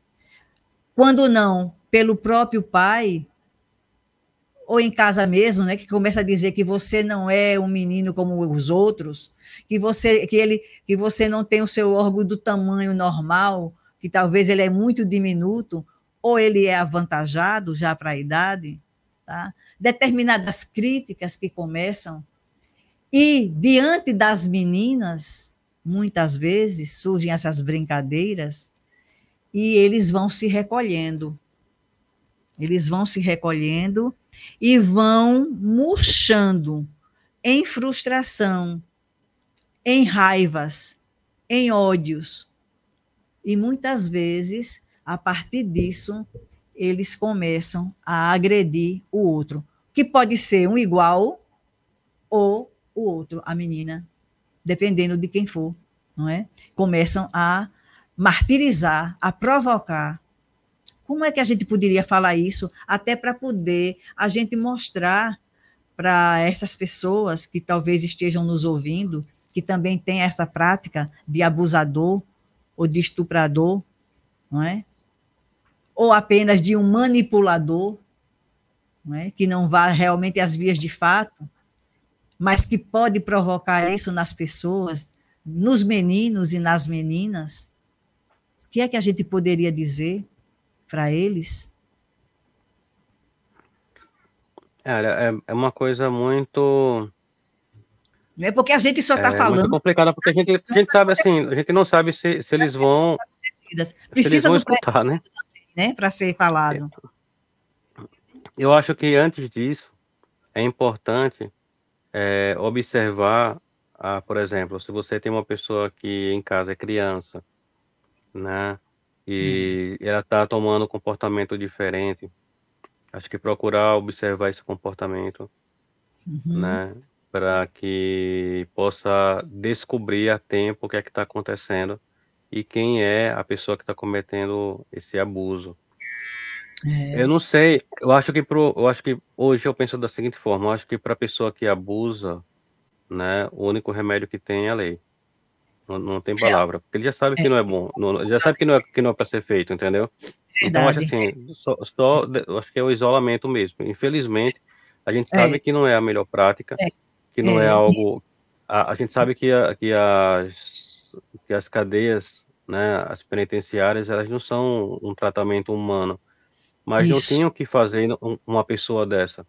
Quando não pelo próprio pai, ou em casa mesmo, né, que começa a dizer que você não é um menino como os outros, que você que ele que você não tem o seu órgão do tamanho normal, que talvez ele é muito diminuto, ou ele é avantajado já para a idade, tá? Determinadas críticas que começam e diante das meninas, muitas vezes surgem essas brincadeiras e eles vão se recolhendo eles vão se recolhendo e vão murchando em frustração, em raivas, em ódios. E muitas vezes, a partir disso, eles começam a agredir o outro, que pode ser um igual ou o outro, a menina, dependendo de quem for, não é? Começam a martirizar, a provocar Como é que a gente poderia falar isso? Até para poder a gente mostrar para essas pessoas que talvez estejam nos ouvindo, que também tem essa prática de abusador ou de estuprador, não é? Ou apenas de um manipulador, não é? que não vá realmente às vias de fato, mas que pode provocar isso nas pessoas, nos meninos e nas meninas. O que é que a gente poderia dizer para eles? É, é uma coisa muito. É porque a gente só está é, falando. É muito complicada, porque a gente, a gente sabe assim, a gente não sabe se, se eles vão. Precisa se eles vão escutar, né? né? Para ser falado. Eu acho que antes disso é importante é, observar, ah, por exemplo, se você tem uma pessoa que em casa é criança, né? E hum. ela está tomando um comportamento diferente, acho que procurar observar esse comportamento, uhum. né? Para que possa descobrir a tempo o que é que está acontecendo e quem é a pessoa que está cometendo esse abuso. É. Eu não sei, eu acho que pro, eu acho que hoje eu penso da seguinte forma, eu acho que para a pessoa que abusa, né, o único remédio que tem é a lei. Não, não tem palavra, porque ele já sabe que não é bom, não, já sabe que não é que não é para ser feito, entendeu? Então acho assim, só, só acho que é o isolamento mesmo. Infelizmente, a gente sabe é. que não é a melhor prática, é. que não é, é algo a, a, gente sabe que, a, que as que as cadeias, né, as penitenciárias, elas não são um tratamento humano mas Isso. não tinham que fazer uma pessoa dessa.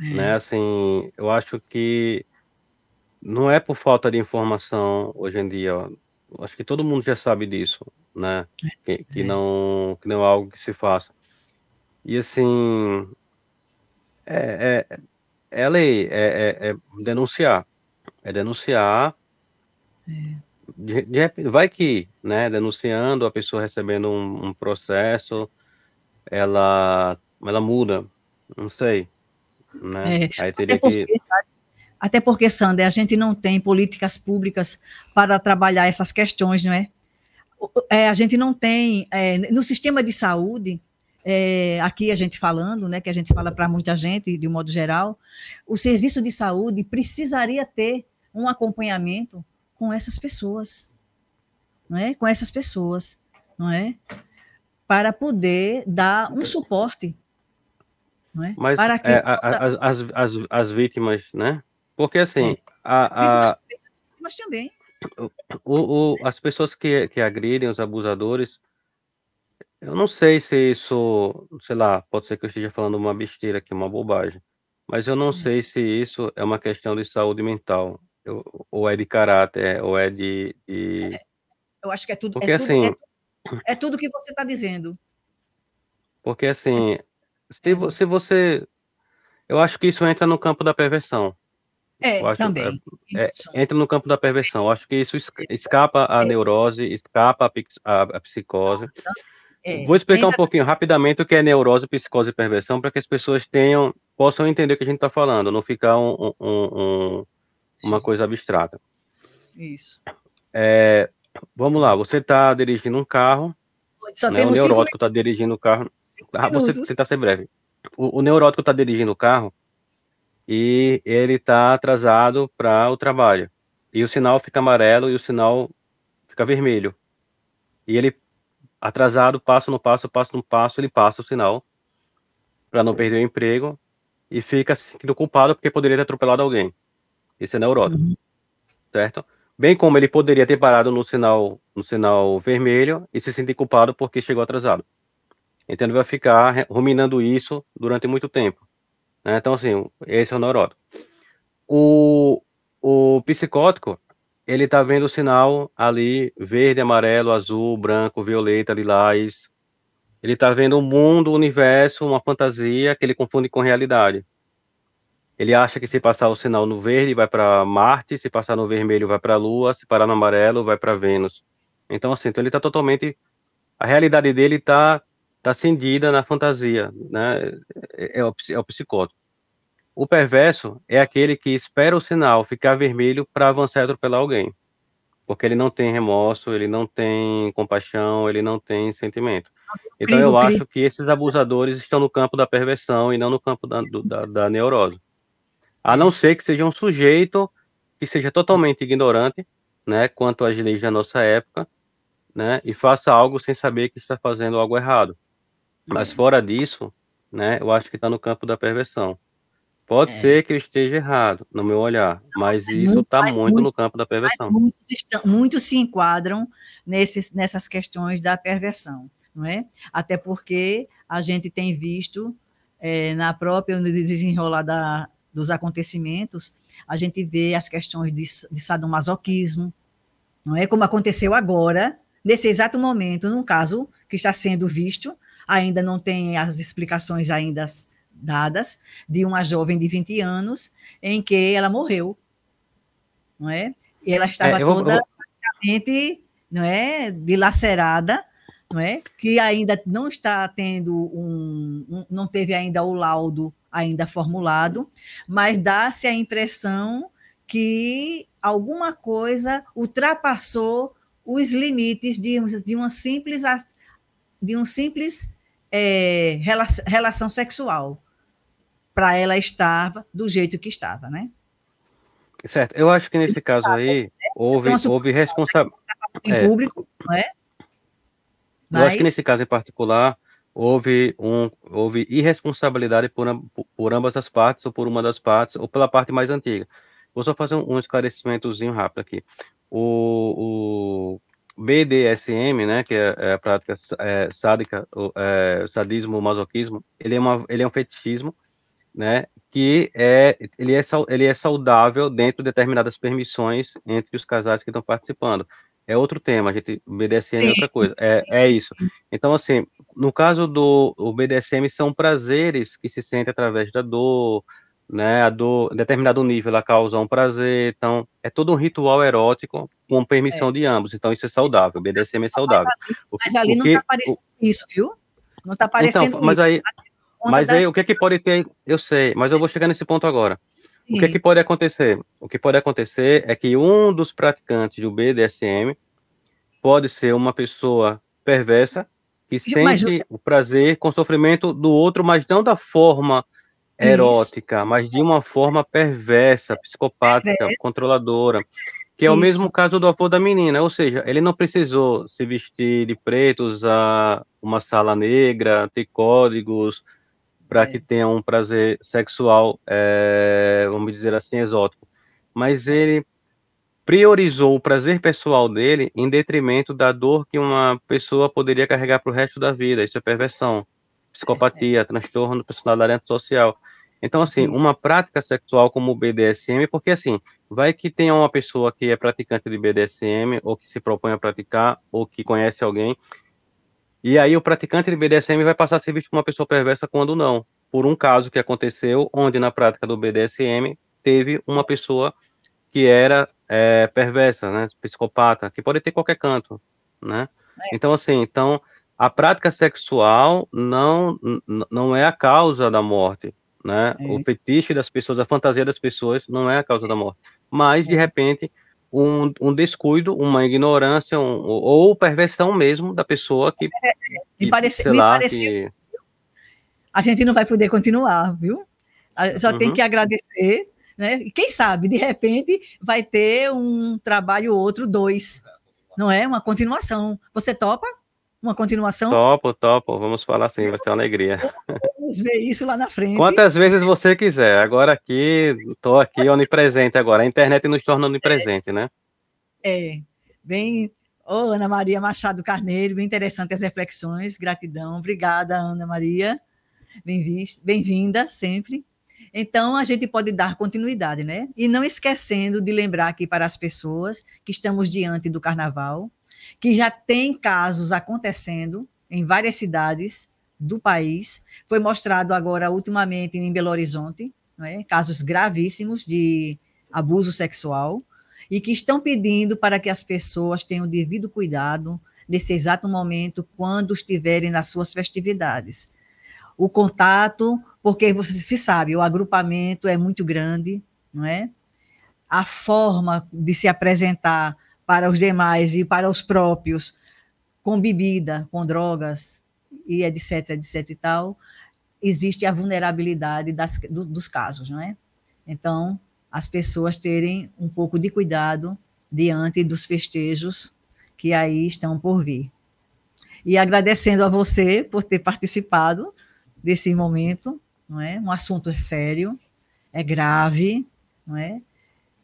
É. Né? Assim, eu acho que não é por falta de informação hoje em dia. Ó. Acho que todo mundo já sabe disso, né? Que, que é. não que não é algo que se faça. E assim, é, é, é lei, é, é, é denunciar, é denunciar. É. De, de, vai que, né? Denunciando a pessoa recebendo um, um processo ela, ela muda, não sei, né? É, Aí teria até porque, que... Até porque, Sander, a gente não tem políticas públicas para trabalhar essas questões, não é? é a gente não tem, é, no sistema de saúde, é, aqui a gente falando, né, que a gente fala para muita gente, de um modo geral, o serviço de saúde precisaria ter um acompanhamento com essas pessoas, não é? Com essas pessoas, não é? Para poder dar um suporte. É? Mas para que é, possa... as, as, as, vítimas, né? Porque assim. É. A, as vítimas, também. O, o, as pessoas que, que agridem os abusadores, eu não sei se isso, sei lá, pode ser que eu esteja falando uma besteira aqui, uma bobagem, mas eu não é. sei se isso é uma questão de saúde mental, eu, ou é de caráter, ou é de. de... É, eu acho que é tudo. Porque é tudo, assim. É é tudo que você está dizendo. Porque assim, se, é. se você. Eu acho que isso entra no campo da perversão. É, acho, também. É, é, entra no campo da perversão. Eu acho que isso escapa à é. neurose, escapa à, psicose. É, Vou explicar um pouquinho rapidamente o que é neurose, psicose e perversão, para que as pessoas tenham, possam entender o que a gente está falando, não ficar um, um, um, uma coisa abstrata. Isso. É, Vamos lá, você está dirigindo um carro. Só né, o neurótico está dirigindo o carro. Ah, você está ser breve. O, o neurótico está dirigindo o carro e ele está atrasado para o trabalho. E o sinal fica amarelo e o sinal fica vermelho. E ele, atrasado, passa no passo, passa no passo, ele passa o sinal para não perder o emprego e fica se sentindo culpado porque poderia ter atropelado alguém. Isso é neurótico, uhum. certo? Bem como ele poderia ter parado no sinal, no sinal vermelho e se sentir culpado porque chegou atrasado. Então ele vai ficar ruminando isso durante muito tempo. Né? Então, assim, esse é o neurótico. O, o psicótico, ele está vendo o sinal ali verde, amarelo, azul, branco, violeta, lilás. Ele está vendo o mundo, o universo, uma fantasia que ele confunde com realidade. Ele acha que se passar o sinal no verde vai para Marte, se passar no vermelho vai para a Lua, se parar no amarelo vai para Vênus. Então assim, então ele está totalmente a realidade dele está tá cindida na fantasia, né? É, é, o, é o psicótico. O perverso é aquele que espera o sinal ficar vermelho para avançar e atropelar alguém. Porque ele não tem remorso, ele não tem compaixão, ele não tem sentimento. Então eu acho que esses abusadores estão no campo da perversão e não no campo da, do, da, da neurose. A não ser que seja um sujeito que seja totalmente ignorante, né, quanto às leis da nossa época, né, e faça algo sem saber que está fazendo algo errado. Mas fora disso, né, eu acho que está no campo da perversão. Pode é. ser que eu esteja errado, no meu olhar, mas, mas isso está muito, muito, no campo da perversão. Muitos, estão, muitos, se enquadram nesses, nessas questões da perversão, não é? Até porque a gente tem visto é, na própria no desenrolar da, dos acontecimentos, a gente vê as questões de, de sadomasoquismo, não é? Como aconteceu agora, nesse exato momento, num caso que está sendo visto, ainda não tem as explicações ainda dadas, de uma jovem de 20 anos, em que ela morreu, não é? E ela estava é, eu, toda praticamente, não é, dilacerada, não é? Que ainda não está tendo um, um não teve ainda o laudo ainda formulado, mas dá-se a impressão que alguma coisa ultrapassou os limites de, de uma simples de um simples é, relação sexual para ela estar do jeito que estava, né? Certo. Eu acho que nesse caso aí né? houve, houve responsabilidade. Em é. público, não é? Mas... Eu acho que nesse caso em particular houve, um, houve irresponsabilidade por, por ambas as partes, ou por uma das partes, ou pela parte mais antiga. Vou só fazer um, um esclarecimentozinho rápido aqui. O, o BDSM, né, que é, é a prática é, sádica, o, é, sadismo, masoquismo, ele é, uma, ele é um fetichismo né, que é ele, é ele é saudável dentro de determinadas permissões entre os casais que estão participando. É outro tema, a gente, o BDSM Sim. é outra coisa, é, é isso. Então, assim, no caso do o BDSM, são prazeres que se sentem através da dor, né, a dor, em determinado nível, ela causa um prazer, então, é todo um ritual erótico com permissão é. de ambos, então isso é saudável, o BDSM é saudável. Mas ali, mas ali não está aparecendo isso, viu? Não está aparecendo então, mas aí, mas aí, das... o que é que pode ter? Eu sei, mas eu vou chegar nesse ponto agora. Sim. O que é que pode acontecer? O que pode acontecer é que um dos praticantes do BDSM pode ser uma pessoa perversa que sente o prazer com o sofrimento do outro, mas não da forma erótica, Isso. mas de uma forma perversa, psicopática, controladora. Que é Isso. o mesmo caso do avô da menina, ou seja, ele não precisou se vestir de preto, usar uma sala negra, ter códigos, para é. que tenha um prazer sexual, é, vamos dizer assim, exótico. Mas ele priorizou o prazer pessoal dele em detrimento da dor que uma pessoa poderia carregar para o resto da vida. Isso é perversão, psicopatia, é. transtorno de personalidade antissocial. Então, assim, Isso. uma prática sexual como o BDSM, porque assim, vai que tenha uma pessoa que é praticante de BDSM, ou que se propõe a praticar, ou que conhece alguém, e aí o praticante de BDSM vai passar a ser visto como uma pessoa perversa quando não. Por um caso que aconteceu, onde na prática do BDSM teve uma pessoa que era é, perversa, né, psicopata, que pode ter qualquer canto, né? É. Então assim, então a prática sexual não não é a causa da morte, né? É. O fetiche das pessoas, a fantasia das pessoas não é a causa da morte, mas de é. repente um, um descuido, uma ignorância, um, ou perversão mesmo da pessoa que. É, me, parece, me lá, pareceu. Que... A gente não vai poder continuar, viu? Só uhum. tem que agradecer, né? E quem sabe, de repente, vai ter um trabalho outro, dois, não é? Uma continuação. Você topa? Uma continuação? Topo, topo. Vamos falar assim, vai ser uma alegria. Vamos ver isso lá na frente. Quantas vezes você quiser. Agora aqui, estou aqui onipresente agora. A internet nos torna onipresente, é. né? É. Bem, oh, Ana Maria Machado Carneiro, bem interessante as reflexões. Gratidão. Obrigada, Ana Maria. Bem-vinda sempre. Então, a gente pode dar continuidade, né? E não esquecendo de lembrar aqui para as pessoas que estamos diante do carnaval, que já tem casos acontecendo em várias cidades do país. Foi mostrado agora, ultimamente, em Belo Horizonte, é? casos gravíssimos de abuso sexual, e que estão pedindo para que as pessoas tenham devido cuidado nesse exato momento, quando estiverem nas suas festividades. O contato, porque você se sabe, o agrupamento é muito grande, não é? A forma de se apresentar para os demais e para os próprios, com bebida, com drogas, e etc, etc e tal, existe a vulnerabilidade das, do, dos casos, não é? Então, as pessoas terem um pouco de cuidado diante dos festejos que aí estão por vir. E agradecendo a você por ter participado desse momento, não é? Um assunto é sério, é grave, não é?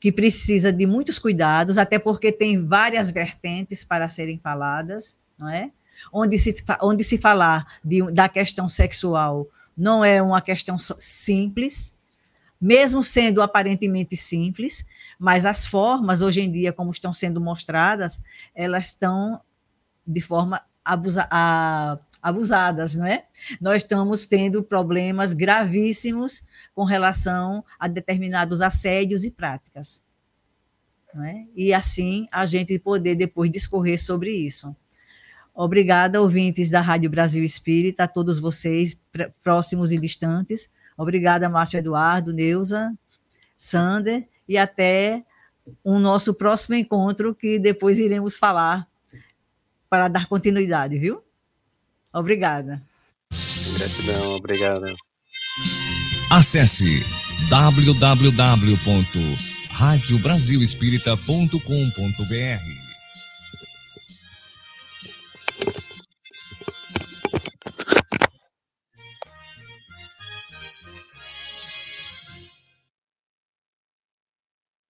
Que precisa de muitos cuidados, até porque tem várias vertentes para serem faladas, não é? Onde se, onde se falar de, da questão sexual não é uma questão simples, mesmo sendo aparentemente simples, mas as formas, hoje em dia, como estão sendo mostradas, elas estão de forma abusa a, abusadas, não é? Nós estamos tendo problemas gravíssimos com relação a determinados assédios e práticas. Não é? E assim a gente poder depois discorrer sobre isso. Obrigada, ouvintes da Rádio Brasil Espírita, a todos vocês, próximos e distantes. Obrigada, Márcio Eduardo, Neuza, Sander, e até o nosso próximo encontro, que depois iremos falar para dar continuidade, viu? Obrigada. Gratidão, obrigada. Acesse www.radiobrasilespírita.com.br